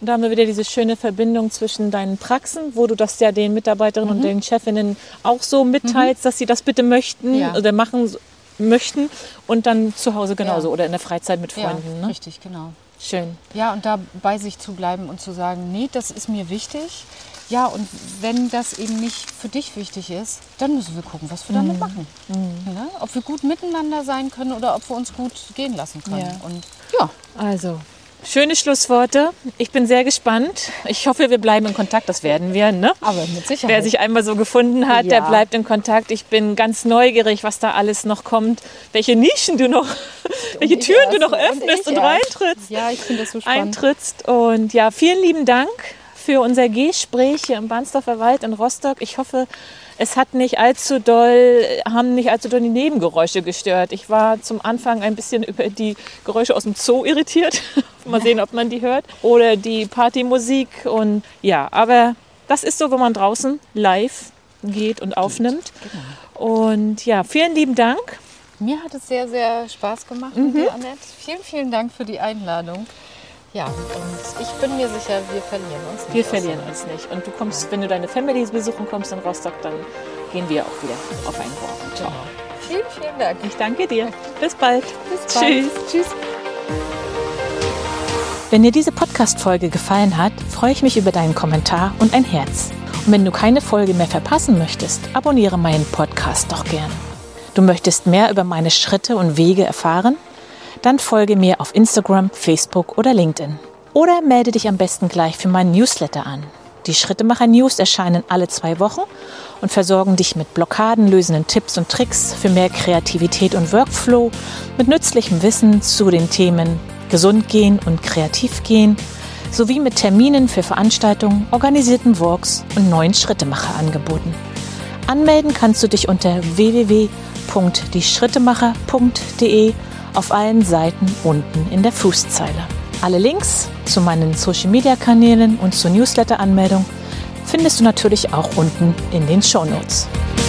Und da haben wir wieder diese schöne Verbindung zwischen deinen Praxen, wo du das ja den Mitarbeiterinnen und den Chefinnen auch so mitteilst, dass sie das bitte möchten Ja. oder machen möchten und dann zu Hause genauso Ja. oder in der Freizeit mit Ja, Freunden. ne? richtig, genau. Schön. Ja, und da bei sich zu bleiben und zu sagen, nee, das ist mir wichtig. Ja, und wenn das eben nicht für dich wichtig ist, dann müssen wir gucken, was wir Mhm. damit machen. Ja, ob wir gut miteinander sein können oder ob wir uns gut gehen lassen können. Ja. Und ja, Also, schöne Schlussworte. Ich bin sehr gespannt. Ich hoffe, wir bleiben in Kontakt. Das werden wir, ne? aber mit Sicherheit. Wer sich einmal so gefunden hat, der Ja. bleibt in Kontakt. Ich bin ganz neugierig, was da alles noch kommt, welche Nischen du noch, welche Türen du noch Und öffnest und, erst. reintrittst. ja, ich finde das so spannend. eintrittst. Und ja, vielen lieben Dank für unser Gespräch hier im Bahnsdorfer Wald in Rostock. Ich hoffe, es hat nicht allzu doll, haben nicht allzu doll die Nebengeräusche gestört. Ich war zum Anfang ein bisschen über die Geräusche aus dem Zoo irritiert. Mal sehen, ob man die hört. Oder die Partymusik. Und ja, aber das ist so, wenn man draußen live geht und aufnimmt. Und ja, vielen lieben Dank. Mir hat es sehr, sehr Spaß gemacht mit dir, Annette. Vielen, vielen Dank für die Einladung. Ja, und ich bin mir sicher, wir verlieren uns nicht. Wir verlieren uns nicht. Und du kommst, wenn du deine Family besuchen kommst in Rostock, dann gehen wir auch wieder auf ein Wort. Genau. Vielen, vielen Dank. Ich danke dir. Bis bald. Bis bald. Tschüss. Tschüss. Wenn dir diese Podcast-Folge gefallen hat, freue ich mich über deinen Kommentar und ein Herz. Und wenn du keine Folge mehr verpassen möchtest, abonniere meinen Podcast doch gern. Du möchtest mehr über meine Schritte und Wege erfahren? Dann folge mir auf Instagram, Facebook oder LinkedIn. Oder melde dich am besten gleich für meinen Newsletter an. Die Schrittemacher News erscheinen alle zwei Wochen und versorgen dich mit blockadenlösenden Tipps und Tricks für mehr Kreativität und Workflow, mit nützlichem Wissen zu den Themen Gesund gehen und kreativ gehen, sowie mit Terminen für Veranstaltungen, organisierten Walks und neuen Schrittemacher-Angeboten. Anmelden kannst du dich unter www.dieschrittemacher.de auf allen Seiten unten in der Fußzeile. Alle Links zu meinen Social-Media-Kanälen und zur Newsletter-Anmeldung findest du natürlich auch unten in den Shownotes. Notes.